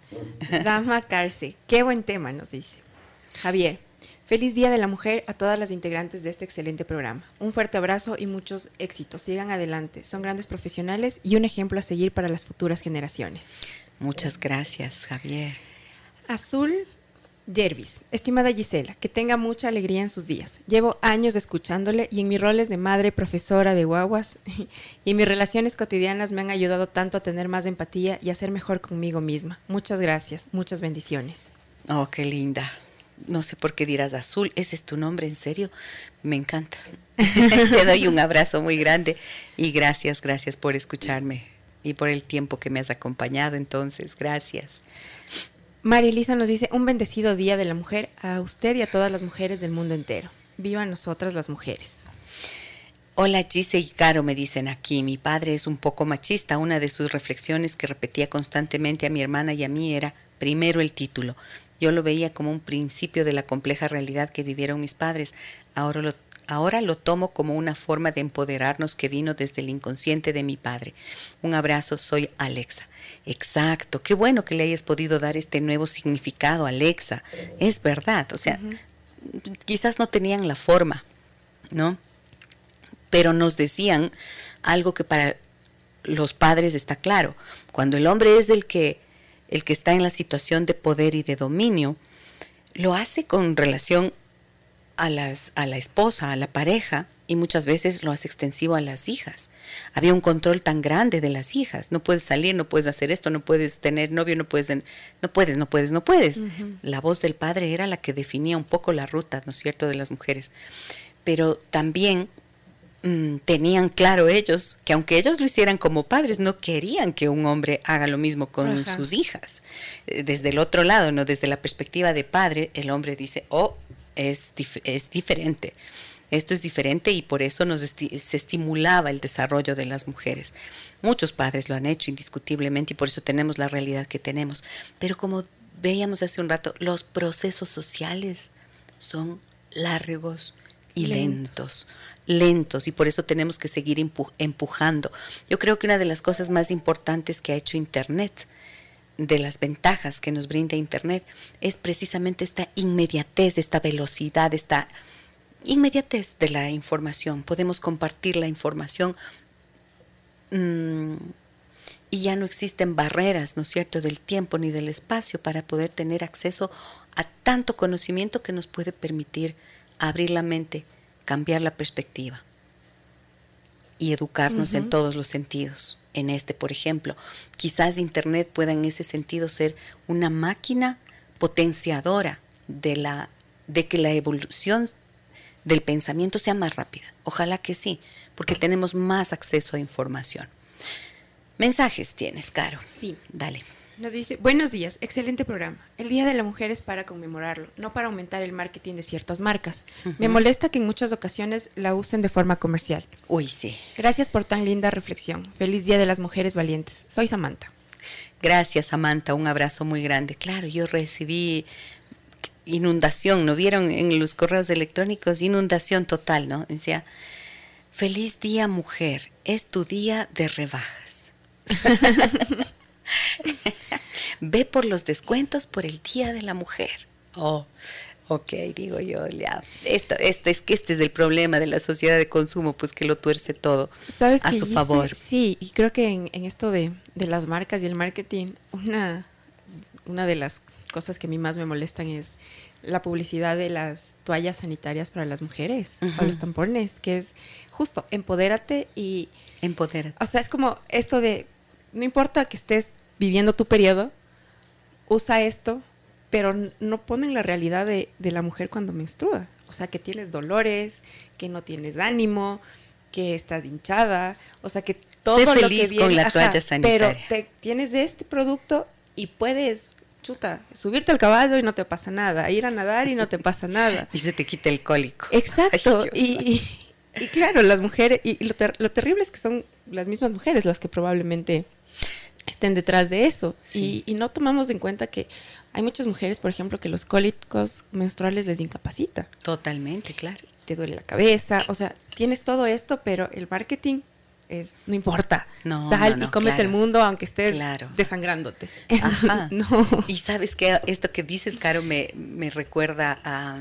Rama Carce, qué buen tema, nos dice. Javier, feliz Día de la Mujer a todas las integrantes de este excelente programa. Un fuerte abrazo y muchos éxitos. Sigan adelante. Son grandes profesionales y un ejemplo a seguir para las futuras generaciones. Muchas gracias, Javier. Azul Jervis, estimada Gisela, que tenga mucha alegría en sus días. Llevo años escuchándole y en mis roles de madre, profesora de guaguas (laughs) y en mis relaciones cotidianas me han ayudado tanto a tener más empatía y a ser mejor conmigo misma. Muchas gracias, muchas bendiciones. Oh, qué linda. No sé por qué dirás azul, ese es tu nombre, en serio, me encanta. (laughs) Te doy un abrazo muy grande y gracias, gracias por escucharme y por el tiempo que me has acompañado. Entonces, gracias. María Elisa nos dice, un bendecido día de la mujer a usted y a todas las mujeres del mundo entero. Viva nosotras las mujeres. Hola Gise y Caro, me dicen aquí. Mi padre es un poco machista. Una de sus reflexiones que repetía constantemente a mi hermana y a mí era, primero el título. Yo lo veía como un principio de la compleja realidad que vivieron mis padres. Ahora lo Ahora lo tomo como una forma de empoderarnos que vino desde el inconsciente de mi padre. Un abrazo, soy Alexa. Exacto, qué bueno que le hayas podido dar este nuevo significado, Alexa. Es verdad, o sea, quizás no tenían la forma, ¿no? Pero nos decían algo que para los padres está claro. Cuando el hombre es el que, el que está en la situación de poder y de dominio, lo hace con relación a, las, a la esposa, a la pareja, y muchas veces lo hace extensivo a las hijas. Había un control tan grande de las hijas. No puedes salir, no puedes hacer esto, no puedes tener novio, no puedes, no puedes, no puedes, no puedes. La voz del padre era la que definía un poco la ruta, ¿no es cierto?, de las mujeres. Pero también mm, tenían claro ellos que aunque ellos lo hicieran como padres, no querían que un hombre haga lo mismo con sus hijas. Eh, desde el otro lado, no desde la perspectiva de padre, el hombre dice, oh, es, es diferente esto es diferente y por eso nos se estimulaba el desarrollo de las mujeres. Muchos padres lo han hecho indiscutiblemente y por eso tenemos la realidad que tenemos. Pero como veíamos hace un rato, los procesos sociales son largos y lentos. lentos. Y por eso tenemos que seguir empujando. Yo creo que una de las cosas más importantes que ha hecho Internet, de las ventajas que nos brinda Internet, es precisamente esta inmediatez, esta velocidad, esta inmediatez de la información. Podemos compartir la información mm, y ya no existen barreras, ¿no es cierto?, del tiempo ni del espacio para poder tener acceso a tanto conocimiento que nos puede permitir abrir la mente, cambiar la perspectiva y educarnos en todos los sentidos. En este, por ejemplo, quizás Internet pueda en ese sentido ser una máquina potenciadora de la de que la evolución del pensamiento sea más rápida. Ojalá que sí, porque tenemos más acceso a información. Mensajes tienes, Caro. Sí. Dale. Nos dice, buenos días, excelente programa. El Día de la Mujer es para conmemorarlo, no para aumentar el marketing de ciertas marcas. Me molesta que en muchas ocasiones la usen de forma comercial. Uy, sí. Gracias por tan linda reflexión. Feliz Día de las Mujeres Valientes. Soy Samantha. Gracias, Samantha. Un abrazo muy grande. Claro, yo recibí inundación, ¿no vieron en los correos electrónicos? Inundación total, ¿no? Decía, feliz día mujer, es tu día de rebajas. (laughs) Ve por los descuentos por el Día de la Mujer. Oh, ok, digo yo, ya. Esto, esto es que este es el problema de la sociedad de consumo, pues que lo tuerce todo ¿Sabes a su favor. Sí, y creo que en, en esto de, de, las marcas y el marketing, una, una de las cosas que a mí más me molestan es la publicidad de las toallas sanitarias para las mujeres o los tampones, que es justo, empodérate y... Empodérate. O sea, es como esto de, no importa que estés viviendo tu periodo, usa esto, pero no ponen la realidad de, de la mujer cuando menstrua. O sea, que tienes dolores, que no tienes ánimo, que estás hinchada, o sea, que todo lo que viene, con la toalla sanitaria. Pero te, tienes de este producto y puedes chuta, subirte al caballo y no te pasa nada, ir a nadar y no te pasa nada. (laughs) Y se te quita el cólico. Exacto. y, claro, las mujeres, y lo, terrible es que son las mismas mujeres las que probablemente estén detrás de eso. Y, no tomamos en cuenta que hay muchas mujeres, por ejemplo, que los cólicos menstruales les incapacita. Totalmente, claro. Te duele la cabeza, o sea, tienes todo esto, pero el marketing no importa. Sal y cómete el mundo aunque estés desangrándote. (laughs) no. Y sabes que esto que dices, Caro, me, me recuerda a.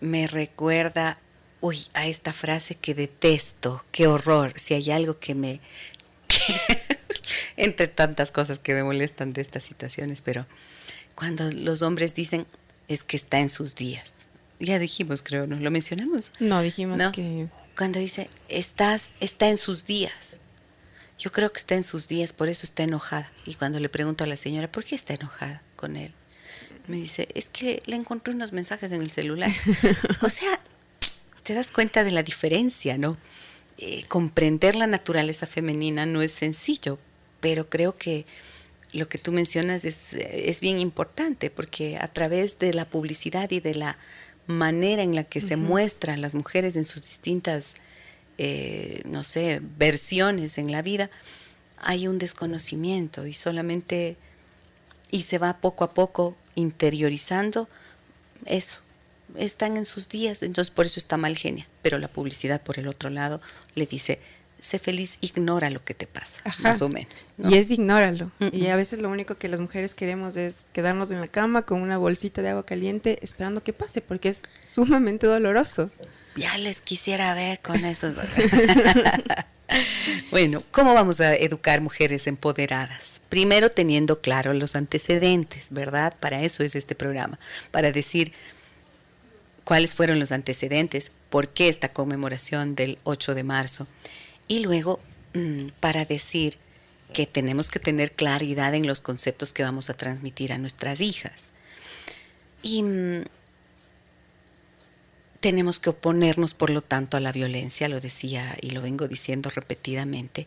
Me recuerda, uy, a esta frase que detesto, qué horror. Si hay algo que me. (laughs) entre tantas cosas que me molestan de estas situaciones, pero cuando los hombres dicen es que está en sus días. Ya dijimos, creo, ¿no? ¿Lo mencionamos? No, dijimos que cuando dice, estás, está en sus días. Yo creo que está en sus días, por eso está enojada. Y cuando le pregunto a la señora, ¿por qué está enojada con él? Me dice, es que le encontré unos mensajes en el celular. (laughs) o sea, te das cuenta de la diferencia, ¿no? Eh, comprender la naturaleza femenina no es sencillo, pero creo que lo que tú mencionas es, es bien importante, porque a través de la publicidad y de la manera en la que se muestran las mujeres en sus distintas, eh, no sé, versiones en la vida, hay un desconocimiento y solamente, y se va poco a poco interiorizando eso. Están en sus días, entonces por eso está mal genia. Pero la publicidad, por el otro lado, le dice, sé feliz, ignora lo que te pasa, más o menos. Y es ignóralo. Y a veces lo único que las mujeres queremos es quedarnos en la cama con una bolsita de agua caliente esperando que pase, porque es sumamente doloroso. Ya les quisiera ver con esos. (laughs) bueno, ¿cómo vamos a educar mujeres empoderadas? Primero teniendo claro los antecedentes, ¿verdad? Para eso es este programa, para decir cuáles fueron los antecedentes, por qué esta conmemoración del 8 de marzo. Y luego, mm, para decir que tenemos que tener claridad en los conceptos que vamos a transmitir a nuestras hijas. Y mm, tenemos que oponernos, por lo tanto, a la violencia, lo decía y lo vengo diciendo repetidamente,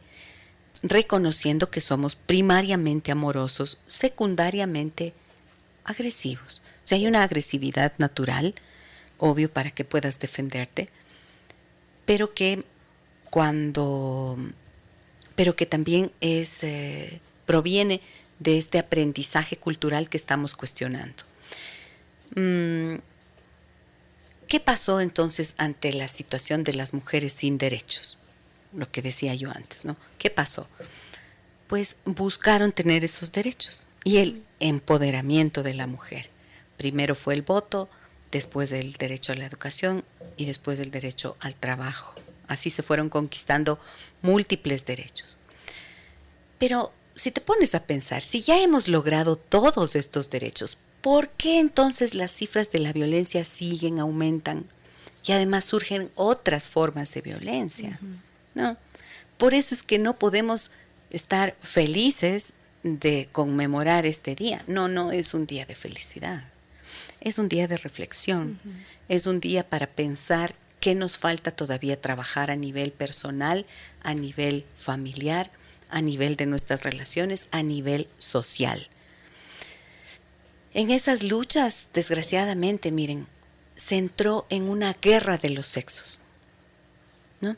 reconociendo que somos primariamente amorosos, secundariamente agresivos. O sea, hay una agresividad natural, obvio, para que puedas defenderte, pero que cuando, pero que también es, eh, proviene de este aprendizaje cultural que estamos cuestionando. Mm, ¿Qué pasó entonces ante la situación de las mujeres sin derechos? Lo que decía yo antes, ¿no? ¿Qué pasó? Pues buscaron tener esos derechos y el empoderamiento de la mujer. Primero fue el voto, después el derecho a la educación y después el derecho al trabajo. Así se fueron conquistando múltiples derechos. Pero si te pones a pensar, si ya hemos logrado todos estos derechos, ¿por qué entonces las cifras de la violencia siguen, aumentan? Y además surgen otras formas de violencia. ¿no? Por eso es que no podemos estar felices de conmemorar este día. No, no es un día de felicidad. Es un día de reflexión. Es un día para pensar qué nos falta todavía trabajar a nivel personal, a nivel familiar, a nivel de nuestras relaciones, a nivel social. En esas luchas, desgraciadamente, miren, se entró en una guerra de los sexos. ¿no?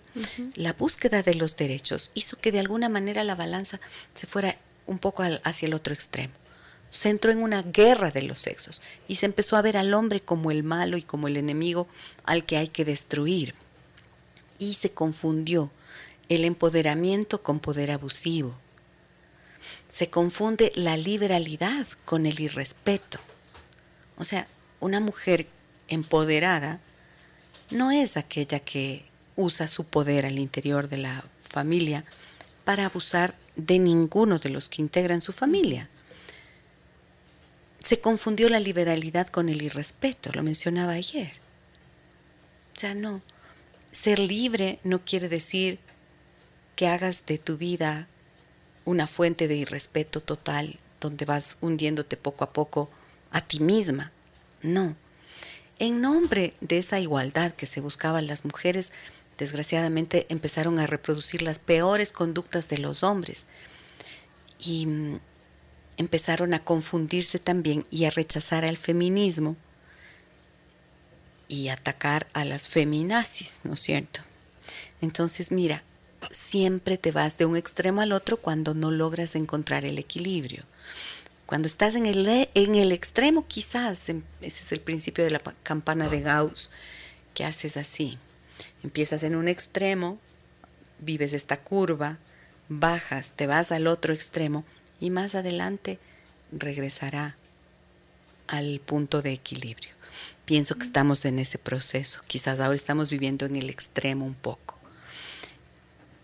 La búsqueda de los derechos hizo que de alguna manera la balanza se fuera un poco hacia el otro extremo. Se entró en una guerra de los sexos y se empezó a ver al hombre como el malo y como el enemigo al que hay que destruir. Y se confundió el empoderamiento con poder abusivo se confunde la liberalidad con el irrespeto. O sea, una mujer empoderada no es aquella que usa su poder al interior de la familia para abusar de ninguno de los que integran su familia. Se confundió la liberalidad con el irrespeto, lo mencionaba ayer. O sea, no. Ser libre no quiere decir que hagas de tu vida una fuente de irrespeto total donde vas hundiéndote poco a poco a ti misma. No. En nombre de esa igualdad que se buscaban las mujeres, desgraciadamente empezaron a reproducir las peores conductas de los hombres y mm, empezaron a confundirse también y a rechazar al feminismo y atacar a las feminazis, ¿no es cierto? Entonces, mira, siempre te vas de un extremo al otro cuando no logras encontrar el equilibrio. Cuando estás en el, en el extremo, quizás, ese es el principio de la campana de Gauss, que haces así. Empiezas en un extremo, vives esta curva, bajas, te vas al otro extremo y más adelante regresará al punto de equilibrio. Pienso que estamos en ese proceso. Quizás ahora estamos viviendo en el extremo un poco.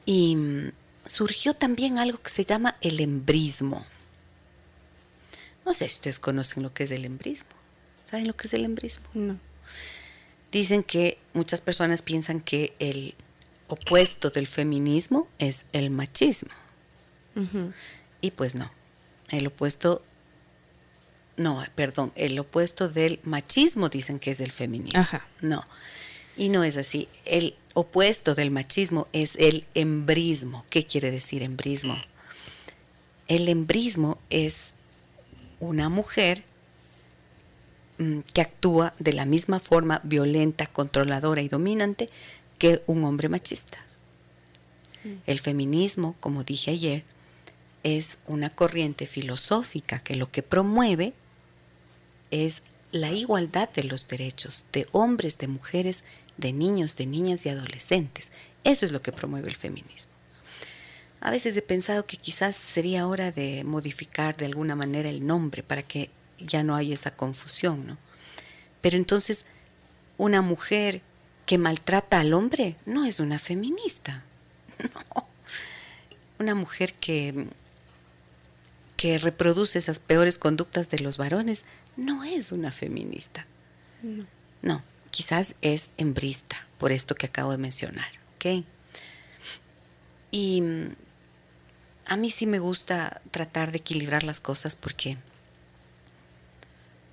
Y mm, surgió también algo que se llama el embrismo. No sé si ustedes conocen lo que es el embrismo. ¿Saben lo que es el embrismo? No. Dicen que muchas personas piensan que el opuesto del feminismo es el machismo. Y pues no. El opuesto, no, perdón, el opuesto del machismo dicen que es el feminismo. No. Y no es así. El opuesto del machismo es el embrismo. ¿Qué quiere decir embrismo? El embrismo es una mujer mm, que actúa de la misma forma violenta, controladora y dominante que un hombre machista. Mm. El feminismo, como dije ayer, es una corriente filosófica que lo que promueve es la igualdad de los derechos de hombres, de mujeres de niños, de niñas y adolescentes. Eso es lo que promueve el feminismo. A veces he pensado que quizás sería hora de modificar de alguna manera el nombre para que ya no haya esa confusión, ¿no? Pero entonces, una mujer que maltrata al hombre no es una feminista. (laughs) No. Una mujer que, que reproduce esas peores conductas de los varones no es una feminista. No. no quizás es hembrista, por esto que acabo de mencionar, ¿ok? Y mm, a mí sí me gusta tratar de equilibrar las cosas porque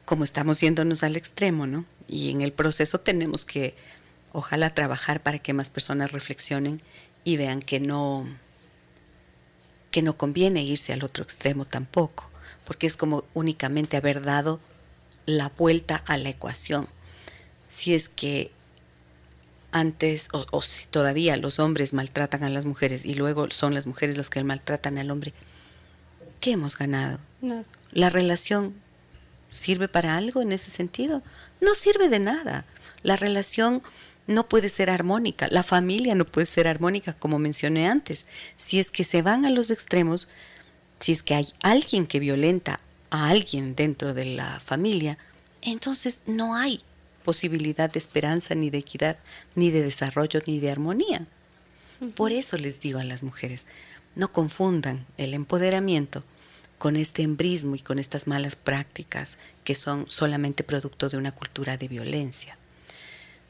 como estamos yéndonos al extremo, ¿no? Y en el proceso tenemos que, ojalá, trabajar para que más personas reflexionen y vean que no, que no conviene irse al otro extremo tampoco, porque es como únicamente haber dado la vuelta a la ecuación. Si es que antes o, si todavía los hombres maltratan a las mujeres y luego son las mujeres las que maltratan al hombre, ¿qué hemos ganado? La relación sirve para algo en ese sentido? No sirve de nada. La relación no puede ser armónica, la familia no puede ser armónica, como mencioné antes. Si es que se van a los extremos, si es que hay alguien que violenta a alguien dentro de la familia, entonces no hay posibilidad de esperanza, ni de equidad, ni de desarrollo, ni de armonía. Por eso les digo a las mujeres, no confundan el empoderamiento con este embrismo y con estas malas prácticas que son solamente producto de una cultura de violencia.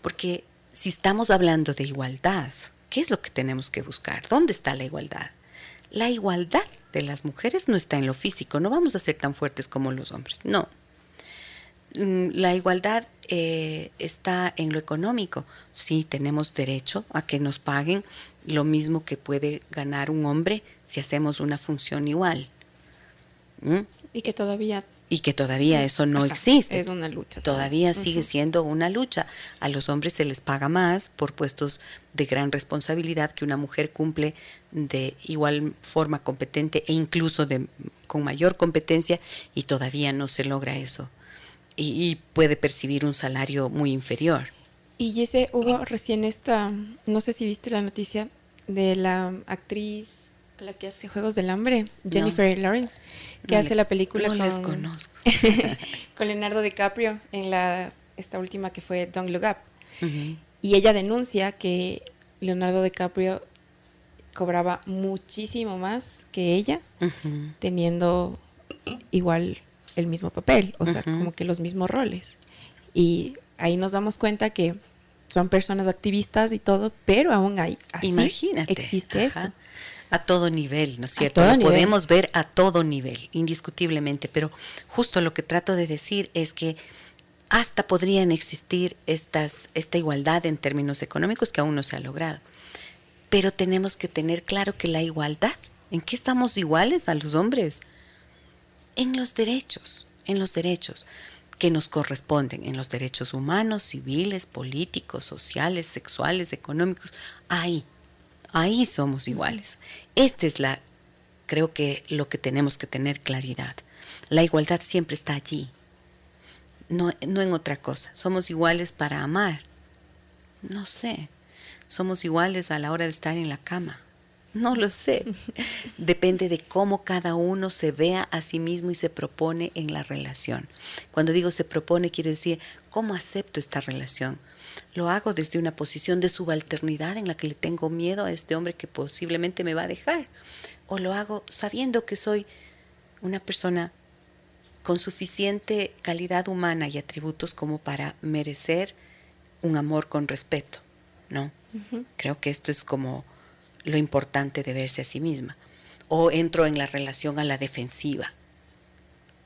Porque si estamos hablando de igualdad, ¿qué es lo que tenemos que buscar? ¿Dónde está la igualdad? La igualdad de las mujeres no está en lo físico, no vamos a ser tan fuertes como los hombres, no. Mm, la igualdad eh, está en lo económico. Sí, tenemos derecho a que nos paguen lo mismo que puede ganar un hombre si hacemos una función igual. Y que todavía y que todavía eso no existe. Es una lucha. Todavía sigue siendo una lucha. A los hombres se les paga más por puestos de gran responsabilidad que una mujer cumple de igual forma competente e incluso de, con mayor competencia y todavía no se logra eso. Y, puede percibir un salario muy inferior. Y ese hubo recién esta, no sé si viste la noticia de la actriz la que hace Juegos del Hambre, Jennifer Lawrence, que hace la película con, les conozco. (laughs) con Leonardo DiCaprio en la esta última que fue Don't Look Up. Y ella denuncia que Leonardo DiCaprio cobraba muchísimo más que ella, teniendo igual el mismo papel, o sea, como que los mismos roles. Y ahí nos damos cuenta que son personas activistas y todo, pero aún hay así Imagínate. existe eso. A todo nivel, ¿no es cierto? Lo podemos ver a todo nivel, indiscutiblemente, pero justo lo que trato de decir es que hasta podrían existir estas, esta igualdad en términos económicos que aún no se ha logrado. Pero tenemos que tener claro que la igualdad, ¿en qué estamos iguales a los hombres? En los derechos, en los derechos que nos corresponden, en los derechos humanos, civiles, políticos, sociales, sexuales, económicos. Ahí, Ahí somos iguales. Esta es la, creo que lo que tenemos que tener claridad. La igualdad siempre está allí, no, no en otra cosa. Somos iguales para amar. No sé. Somos iguales a la hora de estar en la cama. No lo sé. (laughs) Depende de cómo cada uno se vea a sí mismo y se propone en la relación. Cuando digo se propone, quiere decir cómo acepto esta relación, lo hago desde una posición de subalternidad en la que le tengo miedo a este hombre que posiblemente me va a dejar. O lo hago sabiendo que soy una persona con suficiente calidad humana y atributos como para merecer un amor con respeto, ¿no? Creo que esto es como lo importante de verse a sí misma. O entro en la relación a la defensiva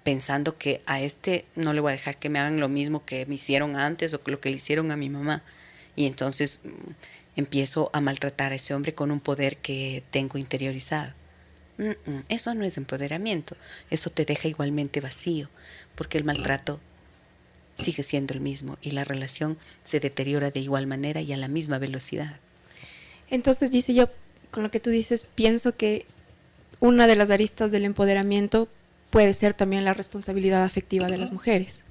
pensando que a este no le voy a dejar que me hagan lo mismo que me hicieron antes o lo que le hicieron a mi mamá. Y entonces mm, empiezo a maltratar a ese hombre con un poder que tengo interiorizado. eso no es empoderamiento, eso te deja igualmente vacío, porque el maltrato sigue siendo el mismo y la relación se deteriora de igual manera y a la misma velocidad. Entonces, dice yo, con lo que tú dices, pienso que una de las aristas del empoderamiento puede ser también la responsabilidad afectiva de las mujeres.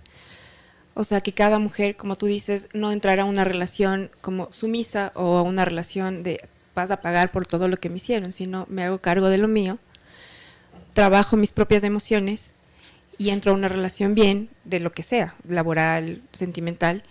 O sea, que cada mujer, como tú dices, no entrará a una relación como sumisa o a una relación de vas a pagar por todo lo que me hicieron, sino me hago cargo de lo mío, trabajo mis propias emociones y entro a una relación bien, de lo que sea, laboral, sentimental,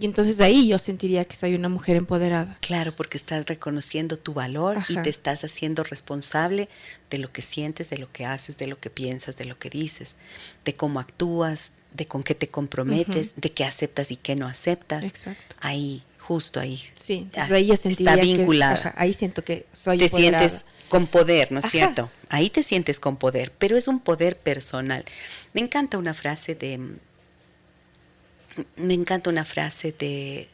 Y entonces ahí yo sentiría que soy una mujer empoderada. Claro, porque estás reconociendo tu valor y te estás haciendo responsable de lo que sientes, de lo que haces, de lo que piensas, de lo que dices, de cómo actúas, de con qué te comprometes, de qué aceptas y qué no aceptas. Exacto. Ahí, justo ahí. Sí, entonces ahí yo sentiría está vinculada. ahí siento que soy Te sientes con poder, ¿no es cierto? Ahí te sientes con poder, pero es un poder personal. Me encanta una frase de me encanta una frase de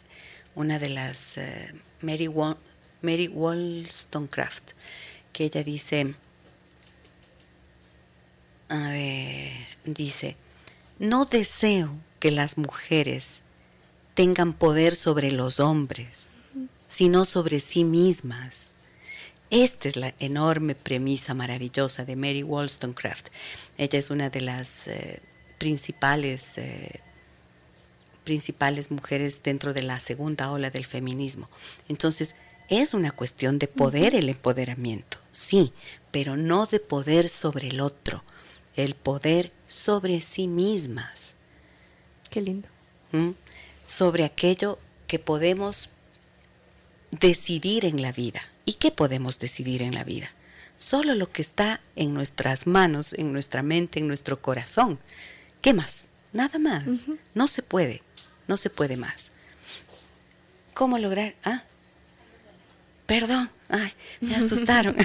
una de las eh, Mary, Mary Wollstonecraft, que ella dice, a ver, dice, no deseo que las mujeres tengan poder sobre los hombres, sino sobre sí mismas. Esta es la enorme premisa maravillosa de Mary Wollstonecraft. Ella es una de las eh, principales eh, principales mujeres dentro de la segunda ola del feminismo. Entonces, es una cuestión de poder el empoderamiento, sí, pero no de poder sobre el otro, el poder sobre sí mismas. Qué lindo. ¿Mm? Sobre aquello que podemos decidir en la vida. ¿Y qué podemos decidir en la vida? Solo lo que está en nuestras manos, en nuestra mente, en nuestro corazón. ¿Qué más? Nada más. No se puede. No se puede más. ¿Cómo lograr? Ah, perdón, ay, me (laughs) asustaron.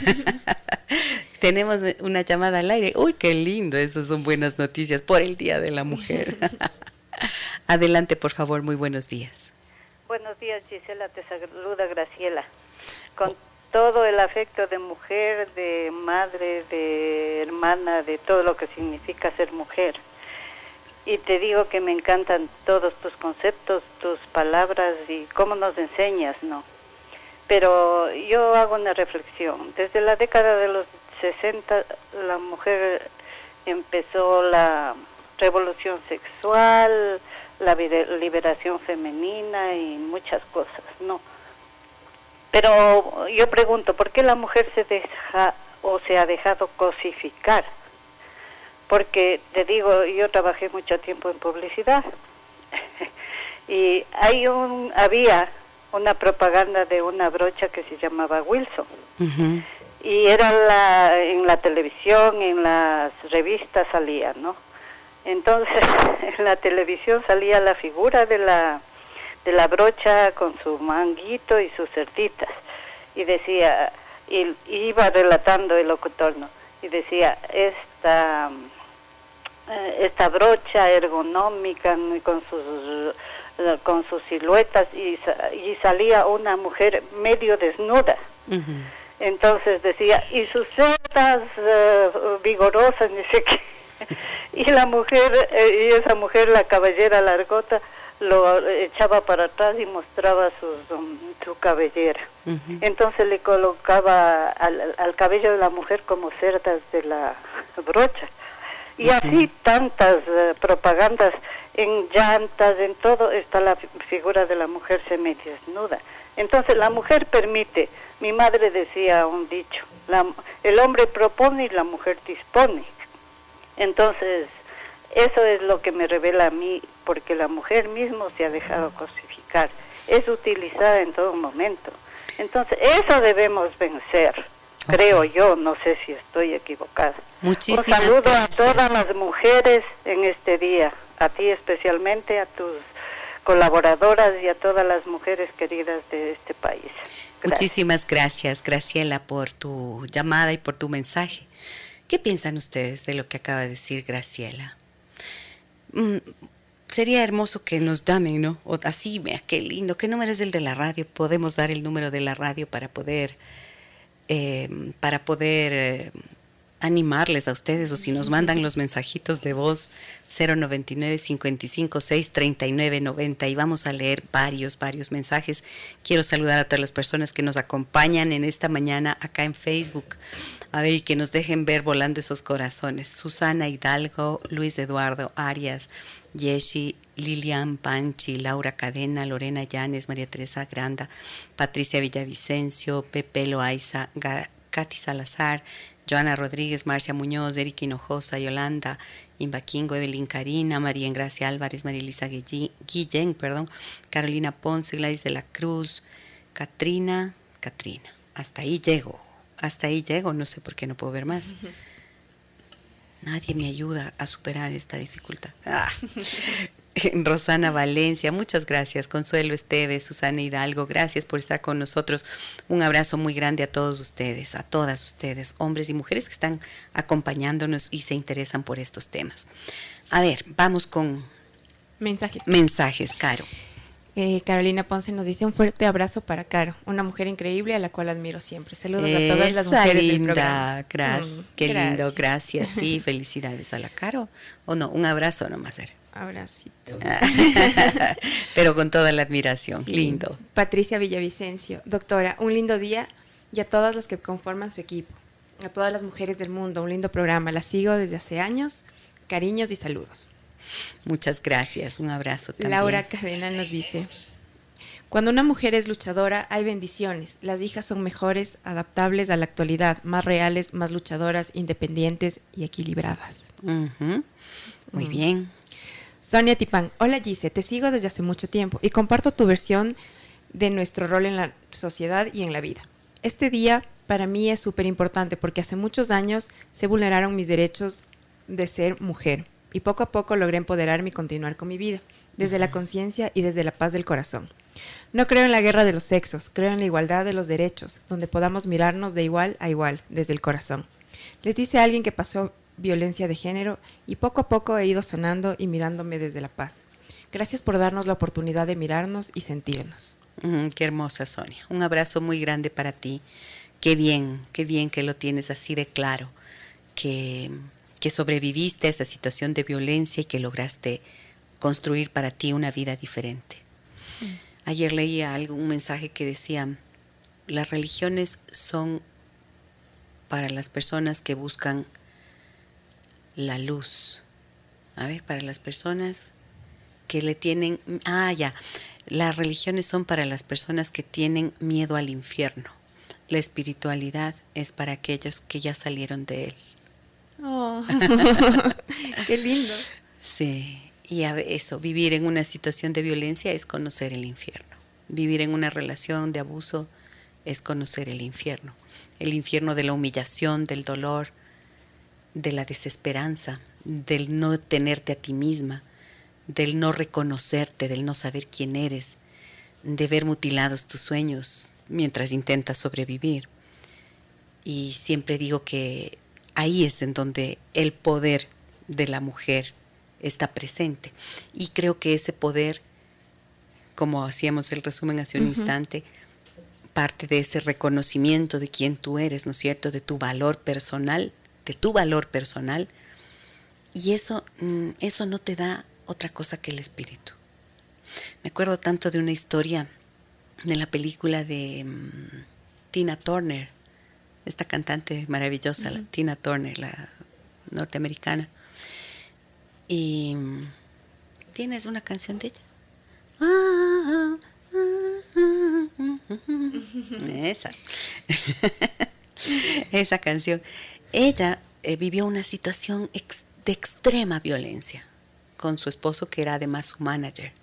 (laughs) Tenemos una llamada al aire. Uy, qué lindo, esas son buenas noticias por el Día de la Mujer. (laughs) Adelante, por favor, muy buenos días. Buenos días, Gisela, te saluda Graciela. Con todo el afecto de mujer, de madre, de hermana, de todo lo que significa ser mujer y te digo que me encantan todos tus conceptos, tus palabras y cómo nos enseñas, ¿no? Pero yo hago una reflexión. Desde la década de los 60 la mujer empezó la revolución sexual, la liberación femenina y muchas cosas, ¿no? Pero yo pregunto, ¿por qué la mujer se deja o se ha dejado cosificar? Porque te digo, yo trabajé mucho tiempo en publicidad (laughs) y hay un, había una propaganda de una brocha que se llamaba Wilson. Y era la, en la televisión, en las revistas salía, ¿no? Entonces, (laughs) en la televisión salía la figura de la, de la brocha con su manguito y sus cerditas. Y decía, y, iba relatando el locutor, ¿no? Y decía, esta eh, esta brocha ergonómica con sus eh, con sus siluetas y, y salía una mujer medio desnuda. Entonces decía, y sus setas eh, vigorosas, (laughs) ni sé qué. y la mujer, y esa mujer, la cabellera largota, lo echaba para atrás y mostraba um, su cabellera. Entonces le colocaba al, al, cabello de la mujer como cerdas de la brocha. Y así tantas eh, propagandas en llantas, en todo está la figura de la mujer semi desnuda. Entonces la mujer permite, mi madre decía un dicho, el hombre propone y la mujer dispone. Entonces, eso es lo que me revela a mí, porque la mujer mismo se ha dejado cosificar, es utilizada en todo momento. Entonces, eso debemos vencer creo yo, no sé si estoy equivocada. Muchísimas Un saludo a todas las mujeres en este día, a ti especialmente, a tus colaboradoras y a todas las mujeres queridas de este país. Muchísimas gracias, Graciela, por tu llamada y por tu mensaje. ¿Qué piensan ustedes de lo que acaba de decir Graciela? Mm, sería hermoso que nos llamen, ¿no? O así, qué lindo. ¿Qué número es el de la radio? Podemos dar el número de la radio para poder eh, para poder eh, animarles a ustedes o si nos mandan los mensajitos de voz 099 55 6 39 90 y vamos a leer varios, varios mensajes. Quiero saludar a todas las personas que nos acompañan en esta mañana acá en Facebook. A ver, y que nos dejen ver volando esos corazones. Susana Hidalgo, Luis Eduardo Arias, Yeshi, Lilian Panchi, Laura Cadena, Lorena Llanes, María Teresa Granda, Patricia Villavicencio, Pepe Loaiza, Katy Salazar, Joana Rodríguez, Marcia Muñoz, Erika Hinojosa, Yolanda, Imbaquingo, Evelyn Karina, María Engracia Álvarez, María Elisa Guillén, perdón, Carolina Ponce, Gladys de la Cruz, Katrina, Katrina. Hasta ahí llego, hasta ahí llego, no sé por qué no puedo ver más. Nadie me ayuda a superar esta dificultad. Ah. (laughs) (laughs) Rosana Valencia, muchas gracias. Consuelo Esteves, Susana Hidalgo, gracias por estar con nosotros. Un abrazo muy grande a todos ustedes, a todas ustedes, hombres y mujeres que están acompañándonos y se interesan por estos temas. A ver, vamos con mensajes. Mensajes, Caro. Eh, Carolina Ponce nos dice un fuerte abrazo para Caro, una mujer increíble a la cual admiro siempre. Saludos a todas las mujeres linda, del programa. Gracias, mm, qué lindo, gracias. Sí, (laughs) felicidades a la Caro. O no, un abrazo nomás era. Abracito. (laughs) Pero con toda la admiración, lindo. Patricia Villavicencio, doctora, un lindo día y a todas las que conforman su equipo, a todas las mujeres del mundo, un lindo programa. La sigo desde hace años. Cariños y saludos. Muchas gracias, un abrazo también. Laura Cadena nos dice, cuando una mujer es luchadora hay bendiciones, las hijas son mejores, adaptables a la actualidad, más reales, más luchadoras, independientes y equilibradas. Muy bien. Sonia Tipán, hola Gise, te sigo desde hace mucho tiempo y comparto tu versión de nuestro rol en la sociedad y en la vida. Este día para mí es súper importante porque hace muchos años se vulneraron mis derechos de ser mujer y poco a poco logré empoderarme y continuar con mi vida, desde la conciencia y desde la paz del corazón. No creo en la guerra de los sexos, creo en la igualdad de los derechos, donde podamos mirarnos de igual a igual, desde el corazón. Les dice alguien que pasó violencia de género y poco a poco he ido sanando y mirándome desde la paz. Gracias por darnos la oportunidad de mirarnos y sentirnos. qué hermosa Sonia. Un abrazo muy grande para ti. Qué bien, qué bien que lo tienes así de claro, que que sobreviviste a esa situación de violencia y que lograste construir para ti una vida diferente. Mm. Ayer leía algo, un mensaje que decía, las religiones son para las personas que buscan la luz. A ver, para las personas que le tienen, ah, ya, las religiones son para las personas que tienen miedo al infierno. La espiritualidad es para aquellos que ya salieron de él. Oh, (laughs) qué lindo. Sí, y eso, vivir en una situación de violencia es conocer el infierno. Vivir en una relación de abuso es conocer el infierno. El infierno de la humillación, del dolor, de la desesperanza, del no tenerte a ti misma, del no reconocerte, del no saber quién eres, de ver mutilados tus sueños mientras intentas sobrevivir. Y siempre digo que ahí es en donde el poder de la mujer está presente. Y creo que ese poder, como hacíamos el resumen hace un instante, parte de ese reconocimiento de quién tú eres, ¿no es cierto? De tu valor personal, de tu valor personal. Y eso, mm, eso no te da otra cosa que el espíritu. Me acuerdo tanto de una historia de la película de mm, Tina Turner, esta cantante maravillosa, Tina Turner, la norteamericana. Y tienes una canción de ella. (laughs) Esa. (laughs) Esa canción. Ella eh, vivió una situación de extrema violencia con su esposo que era además su manager.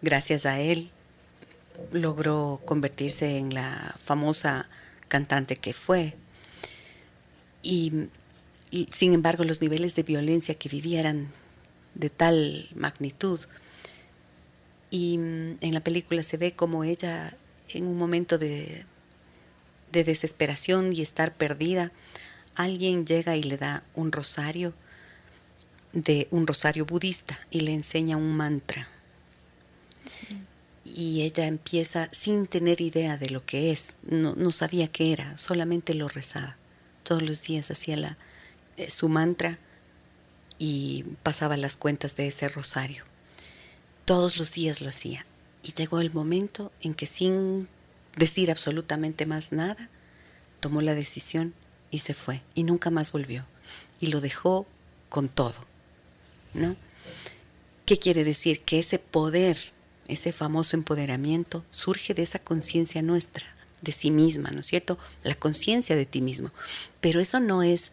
Gracias a él logró convertirse en la famosa cantante que fue. Y, sin embargo los niveles de violencia que vivía eran de tal magnitud. Y mm, en la película se ve como ella en un momento de, de desesperación y estar perdida, alguien llega y le da un rosario de un rosario budista y le enseña un mantra y ella empieza sin tener idea de lo que es, no, no sabía qué era, solamente lo rezaba. Todos los días hacía la, eh, su mantra y pasaba las cuentas de ese rosario. Todos los días lo hacía. Y llegó el momento en que sin decir absolutamente más nada, tomó la decisión y se fue. Y nunca más volvió. Y lo dejó con todo. ¿No? ¿Qué quiere decir? Que ese poder ese famoso empoderamiento surge de esa conciencia nuestra, de sí misma, ¿no es cierto? La conciencia de ti mismo. Pero eso no es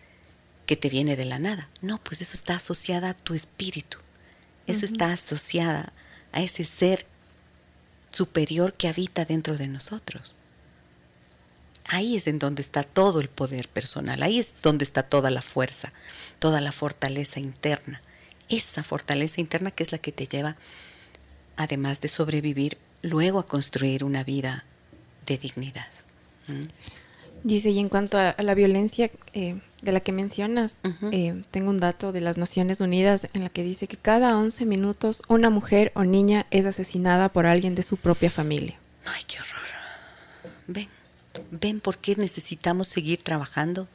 que te viene de la nada. No, pues eso está asociada a tu espíritu. Eso está asociada a ese ser superior que habita dentro de nosotros. Ahí es en donde está todo el poder personal, ahí es donde está toda la fuerza, toda la fortaleza interna. Esa fortaleza interna que es la que te lleva, además de sobrevivir, luego a construir una vida de dignidad. ¿Mm? Dice, y en cuanto a, la violencia eh, de la que mencionas, eh, tengo un dato de las Naciones Unidas en la que dice que cada 11 minutos una mujer o niña es asesinada por alguien de su propia familia. Ay, qué horror. Ven, ven por qué necesitamos seguir trabajando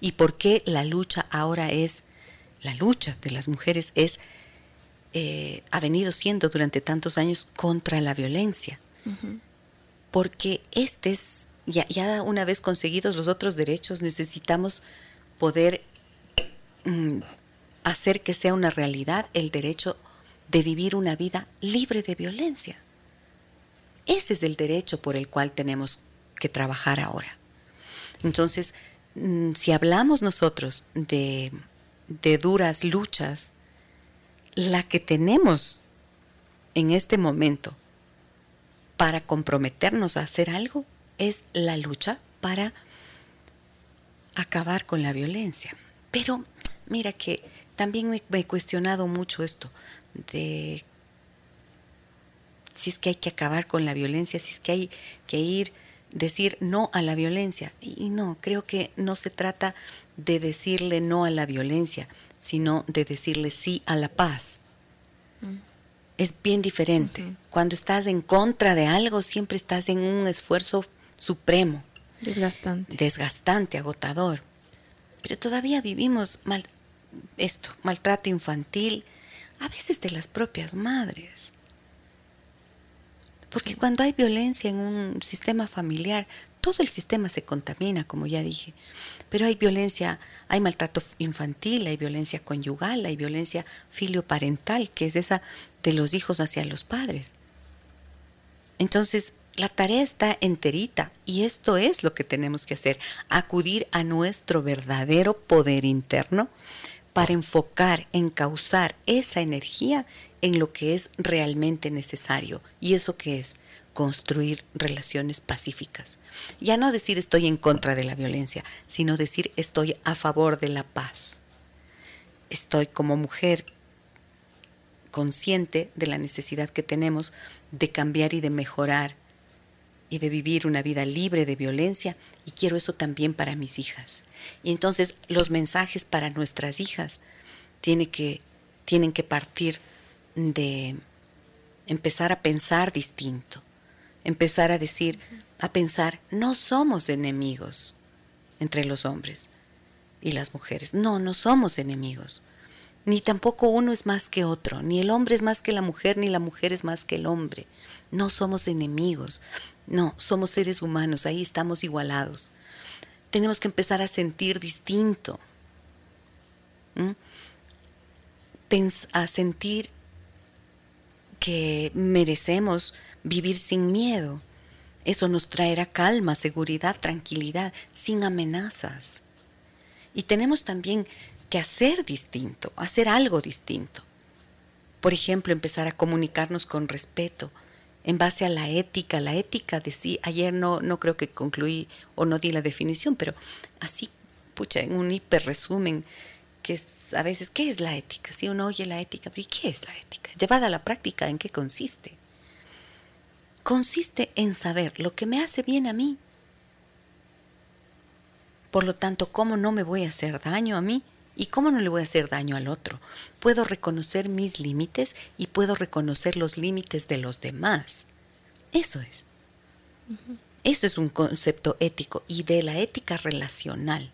y por qué la lucha ahora es, la lucha de las mujeres es, eh, ha venido siendo durante tantos años contra la violencia. Porque este es ya, una vez conseguidos los otros derechos, necesitamos poder mm, hacer que sea una realidad el derecho de vivir una vida libre de violencia. Ese es el derecho por el cual tenemos que trabajar ahora. Entonces, mm, si hablamos nosotros de, de duras luchas, la que tenemos en este momento para comprometernos a hacer algo es la lucha para acabar con la violencia. Pero mira que también me, he cuestionado mucho esto de si es que hay que acabar con la violencia, si es que hay que ir, decir no a la violencia. Y no, creo que no se trata de decirle no a la violencia, sino de decirle sí a la paz. Mm. Es bien diferente. Cuando estás en contra de algo, siempre estás en un esfuerzo supremo. Desgastante. Desgastante, agotador. Pero todavía vivimos mal, esto, maltrato infantil, a veces de las propias madres. Porque cuando hay violencia en un sistema familiar, todo el sistema se contamina, como ya dije. Pero hay violencia, hay maltrato infantil, hay violencia conyugal, hay violencia filioparental, que es esa de los hijos hacia los padres. Entonces, la tarea está enterita y esto es lo que tenemos que hacer, acudir a nuestro verdadero poder interno para enfocar, encauzar esa energía en lo que es realmente necesario. ¿Y eso qué es? Construir relaciones pacíficas. Ya no decir estoy en contra de la violencia, sino decir estoy a favor de la paz. Estoy como mujer consciente de la necesidad que tenemos de cambiar y de mejorar y de vivir una vida libre de violencia y quiero eso también para mis hijas. Y entonces los mensajes para nuestras hijas tienen que, partir de empezar a pensar distinto, empezar a decir, a pensar, no somos enemigos entre los hombres y las mujeres, no, no somos enemigos, ni tampoco uno es más que otro, ni el hombre es más que la mujer, ni la mujer es más que el hombre, no somos enemigos, no, somos seres humanos, ahí estamos igualados. Tenemos que empezar a sentir distinto, a sentir que merecemos vivir sin miedo. Eso nos traerá calma, seguridad, tranquilidad, sin amenazas. Y tenemos también que hacer distinto, hacer algo distinto. Por ejemplo, empezar a comunicarnos con respeto, en base a la ética. La ética de sí, ayer no, no creo que concluí o no di la definición, pero así, pucha, en un hiper resumen, que es a veces, ¿qué es la ética? Si uno oye la ética, ¿pero qué es la ética? Llevada a la práctica, ¿en qué consiste? Consiste en saber lo que me hace bien a mí. Por lo tanto, ¿cómo no me voy a hacer daño a mí? ¿Y cómo no le voy a hacer daño al otro? Puedo reconocer mis límites y puedo reconocer los límites de los demás. Eso es. Eso es un concepto ético y de la ética relacional.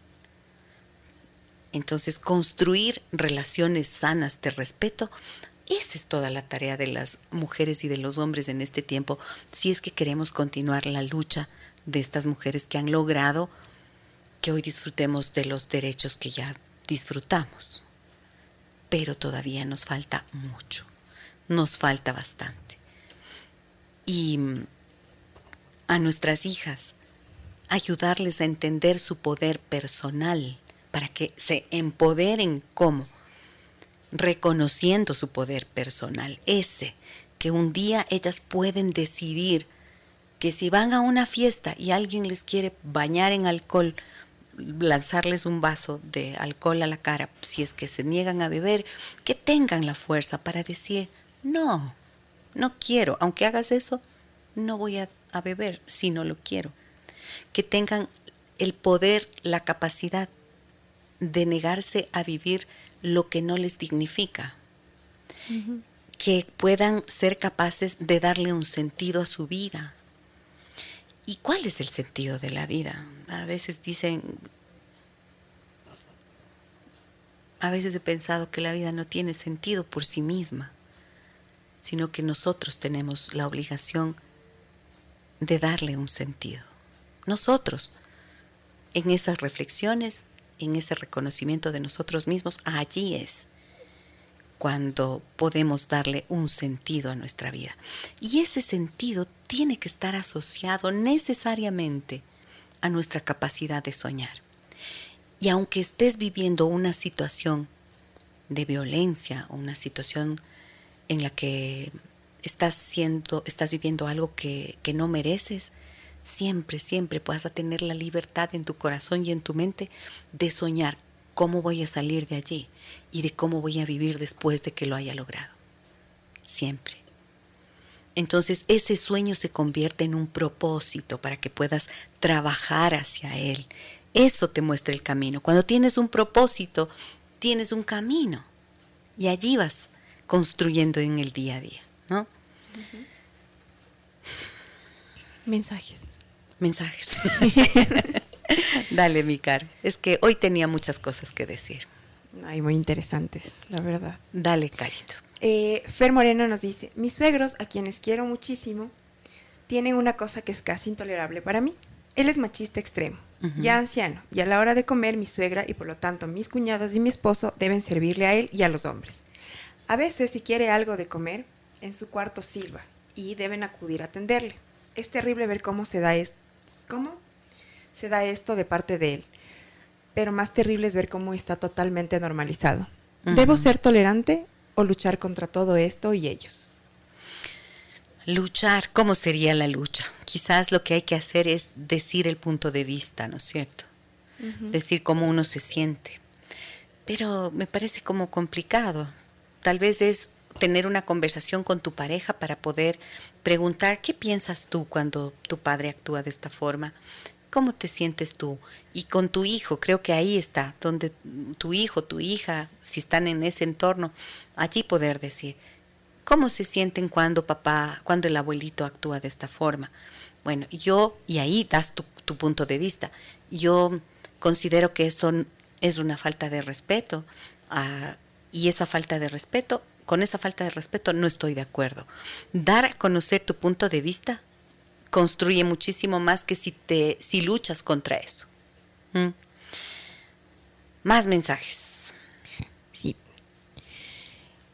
Entonces, construir relaciones sanas de respeto, esa es toda la tarea de las mujeres y de los hombres en este tiempo, si es que queremos continuar la lucha de estas mujeres que han logrado que hoy disfrutemos de los derechos que ya disfrutamos, pero todavía nos falta mucho, nos falta bastante. Y mm, a nuestras hijas ayudarles a entender su poder personal para que se empoderen como reconociendo su poder personal, ese que un día ellas pueden decidir que si van a una fiesta y alguien les quiere bañar en alcohol, lanzarles un vaso de alcohol a la cara, si es que se niegan a beber, que tengan la fuerza para decir, no, no quiero, aunque hagas eso, no voy a, a beber si no lo quiero. Que tengan el poder, la capacidad de negarse a vivir lo que no les dignifica. Que puedan ser capaces de darle un sentido a su vida. ¿Y cuál es el sentido de la vida? A veces dicen, a veces he pensado que la vida no tiene sentido por sí misma, sino que nosotros tenemos la obligación de darle un sentido. Nosotros, en esas reflexiones, en ese reconocimiento de nosotros mismos, allí es cuando podemos darle un sentido a nuestra vida. Y ese sentido tiene que estar asociado necesariamente a nuestra capacidad de soñar. Y aunque estés viviendo una situación de violencia o una situación en la que estás, siendo, estás viviendo algo que, que no mereces, siempre, siempre puedas tener la libertad en tu corazón y en tu mente de soñar cómo voy a salir de allí y de cómo voy a vivir después de que lo haya logrado. Siempre. Entonces ese sueño se convierte en un propósito para que puedas trabajar hacia él. Eso te muestra el camino. Cuando tienes un propósito, tienes un camino y allí vas construyendo en el día a día, ¿no? Mensajes mensajes. (laughs) Dale, mi car. Es que hoy tenía muchas cosas que decir. Ay, muy interesantes, la verdad. Dale, Carito. Eh, Fer Moreno nos dice, mis suegros, a quienes quiero muchísimo, tienen una cosa que es casi intolerable para mí. Él es machista extremo, ya anciano, y a la hora de comer mi suegra y por lo tanto mis cuñadas y mi esposo deben servirle a él y a los hombres. A veces si quiere algo de comer, en su cuarto sirva y deben acudir a atenderle. Es terrible ver cómo se da esto ¿Cómo se da esto de parte de él? Pero más terrible es ver cómo está totalmente normalizado. ¿Debo ser tolerante o luchar contra todo esto y ellos? Luchar, ¿cómo sería la lucha? Quizás lo que hay que hacer es decir el punto de vista, ¿no es cierto? Decir cómo uno se siente. Pero me parece como complicado. Tal vez es tener una conversación con tu pareja para poder preguntar qué piensas tú cuando tu padre actúa de esta forma, cómo te sientes tú y con tu hijo, creo que ahí está, donde tu hijo, tu hija, si están en ese entorno, allí poder decir, ¿cómo se sienten cuando papá, cuando el abuelito actúa de esta forma? Bueno, yo, y ahí das tu, punto de vista, yo considero que eso es una falta de respeto ah, y esa falta de respeto con esa falta de respeto no estoy de acuerdo. Dar a conocer tu punto de vista construye muchísimo más que si, te, si luchas contra eso. ¿Mm? Más mensajes. Sí.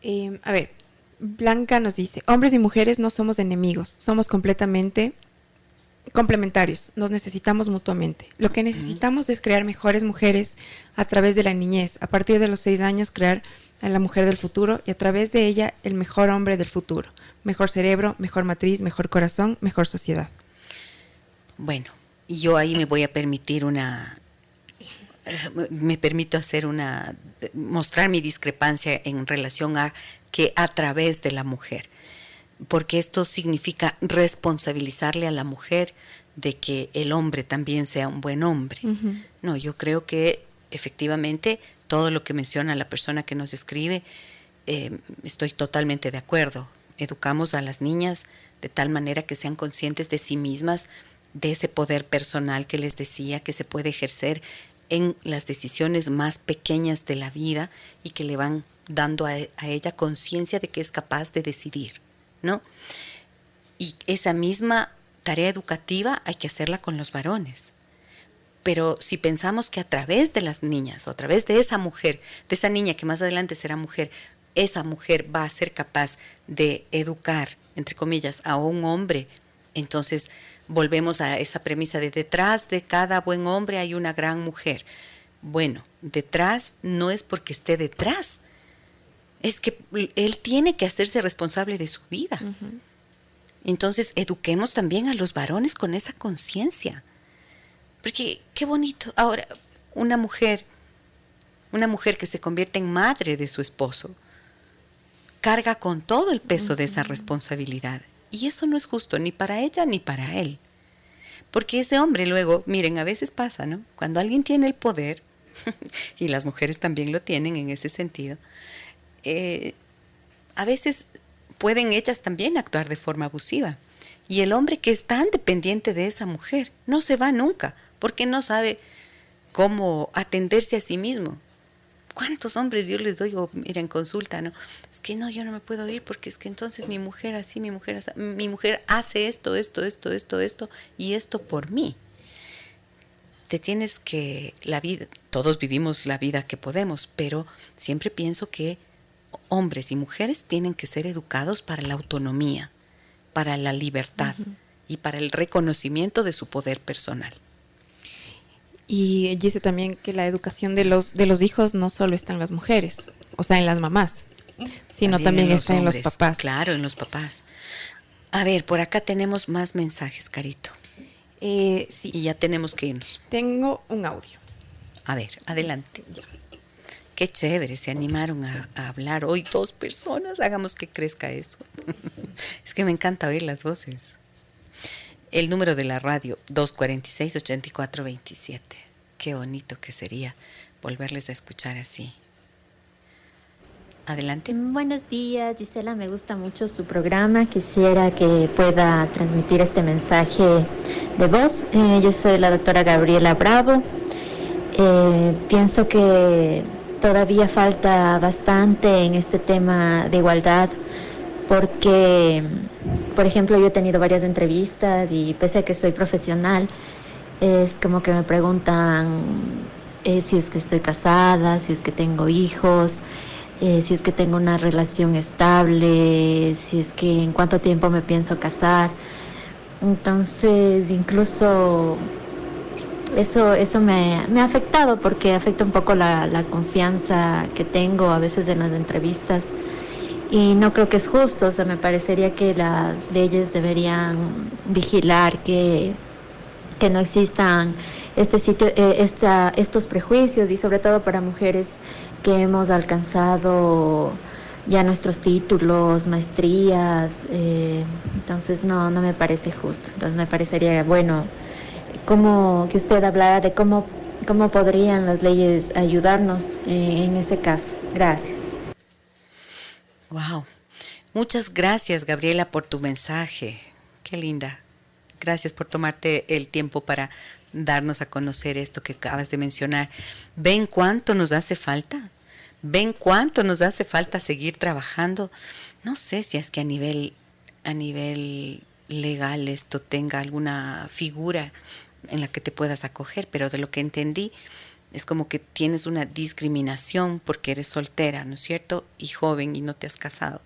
Em, a ver, Blanca nos dice, hombres y mujeres no somos enemigos, somos completamente complementarios, nos necesitamos mutuamente. Lo que necesitamos es crear mejores mujeres a través de la niñez, a partir de los seis años crear a la mujer del futuro y a través de ella el mejor hombre del futuro. Mejor cerebro, mejor matriz, mejor corazón, mejor sociedad. Bueno, yo ahí me voy a permitir una, me permito hacer una, mostrar mi discrepancia en relación a que a través de la mujer, porque esto significa responsabilizarle a la mujer de que el hombre también sea un buen hombre. No, yo creo que efectivamente todo lo que menciona la persona que nos escribe, eh, estoy totalmente de acuerdo. Educamos a las niñas de tal manera que sean conscientes de sí mismas, de ese poder personal que les decía que se puede ejercer en las decisiones más pequeñas de la vida y que le van dando a, a ella conciencia de que es capaz de decidir, ¿no? Y esa misma tarea educativa hay que hacerla con los varones. Pero si pensamos que a través de las niñas o a través de esa mujer, de esa niña que más adelante será mujer, esa mujer va a ser capaz de educar, entre comillas, a un hombre, entonces volvemos a esa premisa de detrás de cada buen hombre hay una gran mujer. Bueno, detrás no es porque esté detrás, es que él tiene que hacerse responsable de su vida. Entonces, eduquemos también a los varones con esa conciencia. Porque qué bonito. Ahora, una mujer, una mujer que se convierte en madre de su esposo, carga con todo el peso de esa responsabilidad. Y eso no es justo ni para ella ni para él. Porque ese hombre luego, miren, a veces pasa, ¿no? Cuando alguien tiene el poder, (laughs) y las mujeres también lo tienen en ese sentido, eh, a veces pueden ellas también actuar de forma abusiva. Y el hombre que es tan dependiente de esa mujer no se va nunca, porque no sabe cómo atenderse a sí mismo. ¿Cuántos hombres yo les doy, mira, en consulta, no? Es que no, yo no me puedo ir porque es que entonces mi mujer así, mi mujer así, mi mujer hace esto, esto, esto, esto, esto y esto por mí. Te tienes que, la vida, todos vivimos la vida que podemos, pero siempre pienso que hombres y mujeres tienen que ser educados para la autonomía, para la libertad y para el reconocimiento de su poder personal. Y dice también que la educación de los, de los hijos no solo está en las mujeres, o sea, en las mamás, sino también, está en los papás. Claro, en los papás. A ver, por acá tenemos más mensajes, Carito. Eh, sí. Y ya tenemos que irnos. Tengo un audio. A ver, adelante. Qué chévere, se animaron a, a, hablar hoy dos personas. Hagamos que crezca eso. (laughs) es que me encanta oír las voces. El número de la radio 246-8427. Qué bonito que sería volverles a escuchar así. Adelante. Buenos días, Gisela. Me gusta mucho su programa. Quisiera que pueda transmitir este mensaje de voz. Eh, yo soy la doctora Gabriela Bravo. Eh, pienso que todavía falta bastante en este tema de igualdad porque, por ejemplo, yo he tenido varias entrevistas y pese a que soy profesional, es como que me preguntan eh, si es que estoy casada, si es que tengo hijos, eh, si es que tengo una relación estable, si es que en cuánto tiempo me pienso casar. Entonces, incluso eso, eso me, me, ha afectado porque afecta un poco la, la confianza que tengo a veces en las entrevistas y no creo que es justo, o sea, me parecería que las leyes deberían vigilar que, que no existan este sitio, eh, esta, estos prejuicios y sobre todo para mujeres que hemos alcanzado ya nuestros títulos, maestrías, eh, entonces no, no me parece justo, entonces me parecería bueno como que usted hablara de cómo, cómo podrían las leyes ayudarnos eh, en ese caso. Gracias. Wow. Muchas gracias, Gabriela, por tu mensaje. Qué linda. Gracias por tomarte el tiempo para darnos a conocer esto que acabas de mencionar. ¿Ven cuánto nos hace falta? ¿Ven cuánto nos hace falta seguir trabajando? No sé si es que a nivel a nivel legal esto tenga alguna figura en la que te puedas acoger, pero de lo que entendí, es como que tienes una discriminación porque eres soltera, ¿no es cierto? Y joven y no te has casado.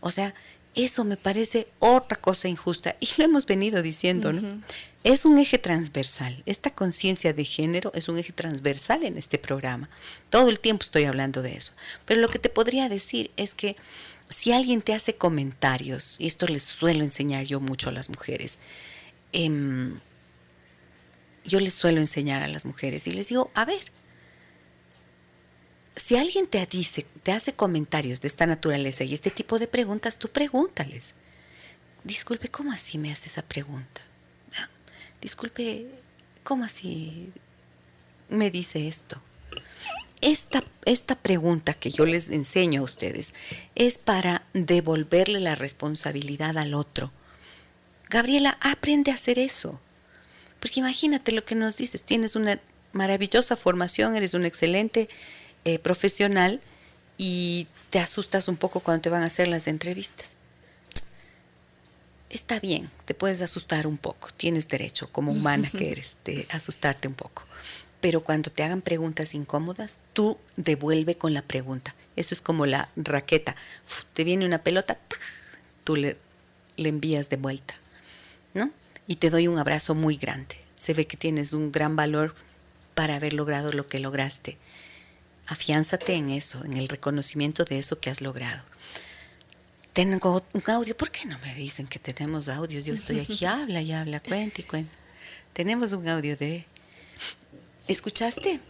O sea, eso me parece otra cosa injusta y lo hemos venido diciendo, ¿no? Es un eje transversal. Esta conciencia de género es un eje transversal en este programa. Todo el tiempo estoy hablando de eso. Pero lo que te podría decir es que si alguien te hace comentarios, y esto les suelo enseñar yo mucho a las mujeres, eh, yo les suelo enseñar a las mujeres y les digo, a ver, si alguien te dice, te hace comentarios de esta naturaleza y este tipo de preguntas, tú pregúntales. Disculpe, ¿cómo así me hace esa pregunta? Disculpe, ¿cómo así me dice esto? Esta, esta pregunta que yo les enseño a ustedes es para devolverle la responsabilidad al otro. Gabriela, aprende a hacer eso. Porque imagínate lo que nos dices, tienes una maravillosa formación, eres un excelente eh, profesional y te asustas un poco cuando te van a hacer las entrevistas. Está bien, te puedes asustar un poco, tienes derecho como humana que eres (laughs) de asustarte un poco. Pero cuando te hagan preguntas incómodas, tú devuelve con la pregunta. Eso es como la raqueta. te viene una pelota, tú le, le envías de vuelta. ¿No? Y te doy un abrazo muy grande. Se ve que tienes un gran valor para haber logrado lo que lograste. Afiánzate en eso, en el reconocimiento de eso que has logrado. Tengo un audio, ¿por qué no me dicen que tenemos audios? Yo estoy aquí, (laughs) habla y habla, cuenta y cuenta. Tenemos un audio de... ¿Escuchaste?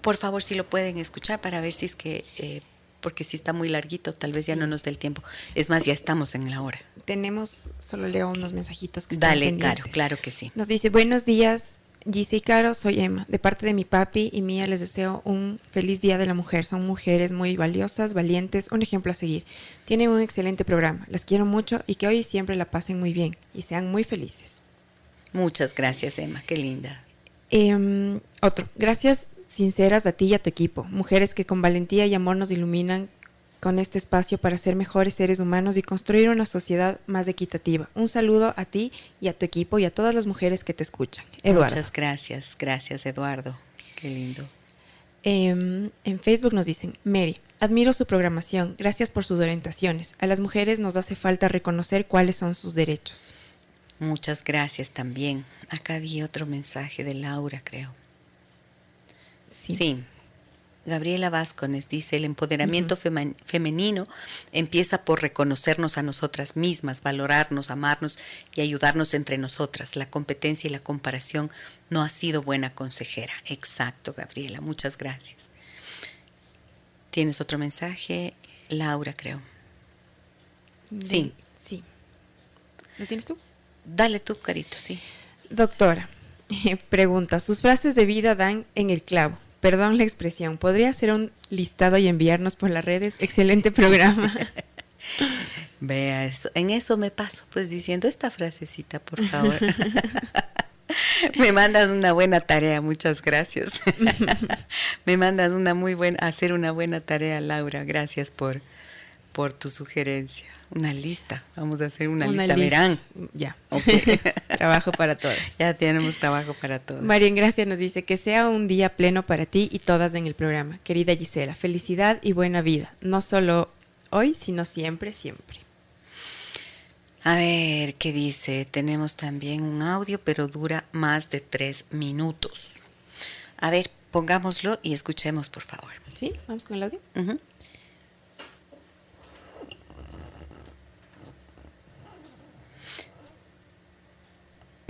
Por favor, si lo pueden escuchar para ver si es que eh, porque si está muy larguito, tal vez ya no nos dé el tiempo. Es más, ya estamos en la hora. Tenemos, solo leo unos mensajitos que Dale, están claro, claro que sí. Nos dice, buenos días, Gise y Caro, soy Emma. De parte de mi papi y mía les deseo un feliz Día de la Mujer. Son mujeres muy valiosas, valientes, un ejemplo a seguir. Tienen un excelente programa. Las quiero mucho y que hoy siempre la pasen muy bien y sean muy felices. Muchas gracias, Emma. Qué linda. Em, otro, gracias sinceras a ti y a tu equipo, mujeres que con valentía y amor nos iluminan con este espacio para ser mejores seres humanos y construir una sociedad más equitativa. Un saludo a ti y a tu equipo y a todas las mujeres que te escuchan. Eduardo. Muchas gracias, gracias Eduardo. Qué lindo. Em, en Facebook nos dicen, Mary, admiro su programación, gracias por sus orientaciones. A las mujeres nos hace falta reconocer cuáles son sus derechos. Muchas gracias también. Acá vi otro mensaje de Laura, creo. Sí. Gabriela Vázquez dice, el empoderamiento femenino empieza por reconocernos a nosotras mismas, valorarnos, amarnos y ayudarnos entre nosotras. La competencia y la comparación no ha sido buena consejera. Exacto, Gabriela, muchas gracias. ¿Tienes otro mensaje? Laura, creo. Sí. Sí. ¿Lo tienes tú? Dale tú, Carito, sí. Doctora, (laughs) pregunta, sus frases de vida dan en el clavo perdón la expresión, ¿podría hacer un listado y enviarnos por las redes? Excelente programa. (laughs) Vea eso, en eso me paso, pues diciendo esta frasecita, por favor. (laughs) me mandas una buena tarea, muchas gracias. (laughs) me mandas una muy buena, hacer una buena tarea, Laura. Gracias por, por tu sugerencia. Una lista, vamos a hacer una, lista, verán. Ya, (laughs) trabajo para todos. Ya tenemos trabajo para todos. María Gracia nos dice que sea un día pleno para ti y todas en el programa. Querida Gisela, felicidad y buena vida, no solo hoy, sino siempre, siempre. A ver, ¿qué dice? Tenemos también un audio, pero dura más de tres minutos. A ver, pongámoslo y escuchemos, por favor. ¿Sí? ¿Vamos con el audio?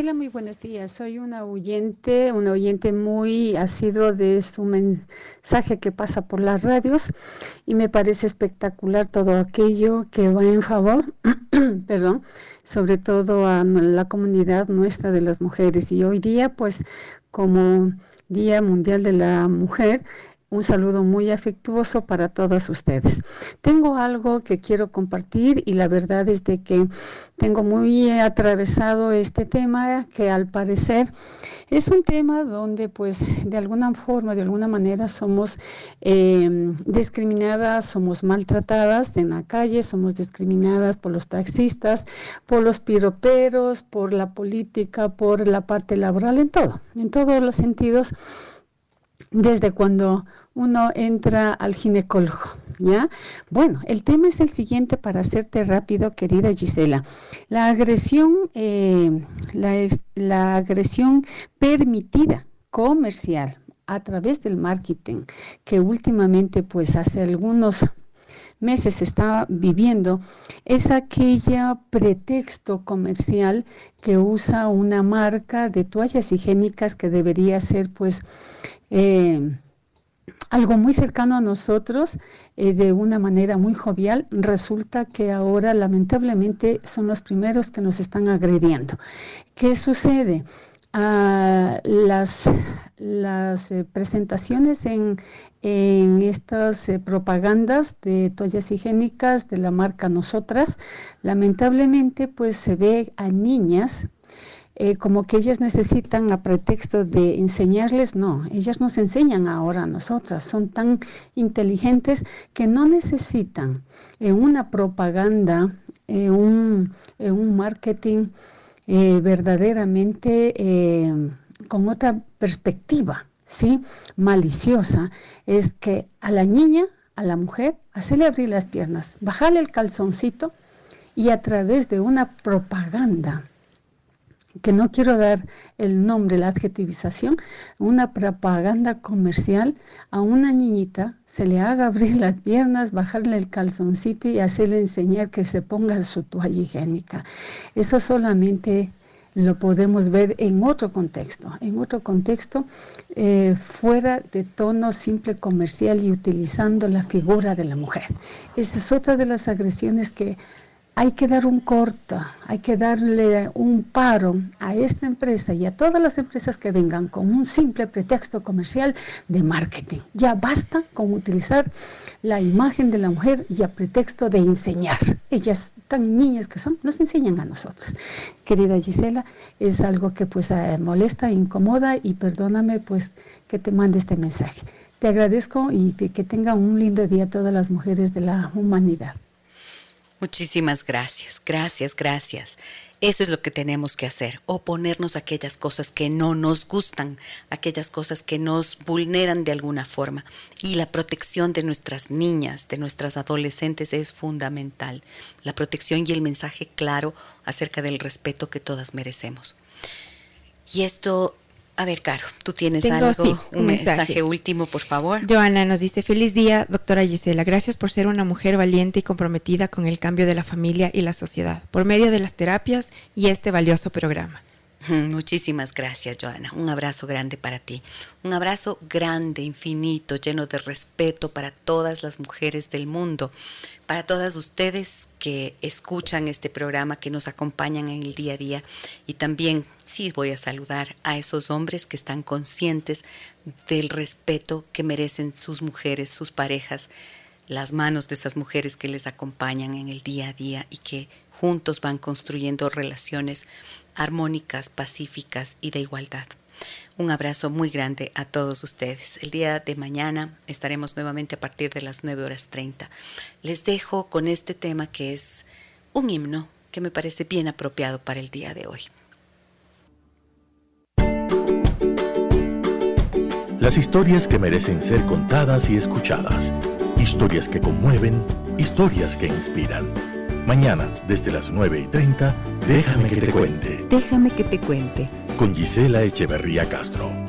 Hola, muy buenos días. Soy una oyente, una oyente muy asiduo de su mensaje que pasa por las radios y me parece espectacular todo aquello que va en favor, (clears throat) perdón, sobre todo a la comunidad nuestra de las mujeres. Y hoy día, pues, como Día Mundial de la Mujer, un saludo muy afectuoso para todas ustedes. Tengo algo que quiero compartir y la verdad es de que tengo muy atravesado este tema que al parecer es un tema donde pues de alguna forma, de alguna manera somos em, discriminadas, somos maltratadas en la calle, somos discriminadas por los taxistas, por los piroperos, por la política, por la parte laboral, en todo, en todos los sentidos desde cuando uno entra al ginecólogo, ¿ya? Bueno, el tema es el siguiente para hacerte rápido, querida Gisela. La agresión, eh, la, la agresión permitida comercial a través del marketing, que últimamente, pues hace algunos meses está viviendo es aquella pretexto comercial que usa una marca de toallas higiénicas que debería ser pues eh, algo muy cercano a nosotros eh, de una manera muy jovial, resulta que ahora lamentablemente son los primeros que nos están agrediendo. ¿Qué sucede? Ah, las las eh, presentaciones en, en estas propagandas de toallas higiénicas de la marca Nosotras, lamentablemente pues se ve a niñas eh, como que ellas necesitan a pretexto de enseñarles, no, ellas nos enseñan ahora a nosotras, son tan inteligentes que no necesitan en una propaganda, en un, un marketing eh, verdaderamente eh, con otra perspectiva, ¿sí? Maliciosa, es que a la niña, a la mujer, hacerle abrir las piernas, bajarle el calzoncito y a través de una propaganda que no quiero dar el nombre, la adjetivización, una propaganda comercial a una niñita se le haga abrir (laughs) las piernas, bajarle el calzoncito y hacerle enseñar que se ponga su toalla higiénica. Eso solamente lo podemos ver en otro contexto, en otro contexto eh, fuera de tono simple comercial y utilizando la figura de la mujer. Esa es otra de las agresiones que hay que dar un corto, hay que darle un paro a esta empresa y a todas las empresas que vengan con un simple pretexto comercial de marketing. Ya basta con utilizar la imagen de la mujer y a pretexto de enseñar. Ellas tan niñas que son, nos enseñan a nosotros. Querida Gisela, es algo que pues eh, molesta, incomoda y perdóname pues que te mande este mensaje. Te agradezco y que tengan un lindo día todas las mujeres de la humanidad. Muchísimas gracias, gracias, gracias. Eso es lo que tenemos que hacer, oponernos a aquellas cosas que no nos gustan, aquellas cosas que nos vulneran de alguna forma. Y la protección de nuestras niñas, de nuestras adolescentes es fundamental. La protección y el mensaje claro acerca del respeto que todas merecemos. Y esto a ver, Caro, tú tienes algo, un, mensaje. último, por favor. Joana nos dice, feliz día, doctora Gisela. Gracias por ser una mujer valiente y comprometida con el cambio de la familia y la sociedad, por medio de las terapias y este valioso programa. Muchísimas gracias, Joana. Un abrazo grande para ti. Un abrazo grande, infinito, lleno de respeto para todas las mujeres del mundo, para todas ustedes que escuchan este programa, que nos acompañan en el día a día. Y también sí voy a saludar a esos hombres que están conscientes del respeto que merecen sus mujeres, sus parejas, las manos de esas mujeres que les acompañan en el día a día y que juntos van construyendo relaciones armónicas, pacíficas y de igualdad. Un abrazo muy grande a todos ustedes. El día de mañana estaremos nuevamente a partir de las 9 horas 30. Les dejo con este tema que es un himno que me parece bien apropiado para el día de hoy. Las historias que merecen ser contadas y escuchadas. Historias que conmueven, historias que inspiran. Mañana, desde las 9 y 30, déjame que te cuente. Déjame que te cuente. Con Gisela Echeverría Castro.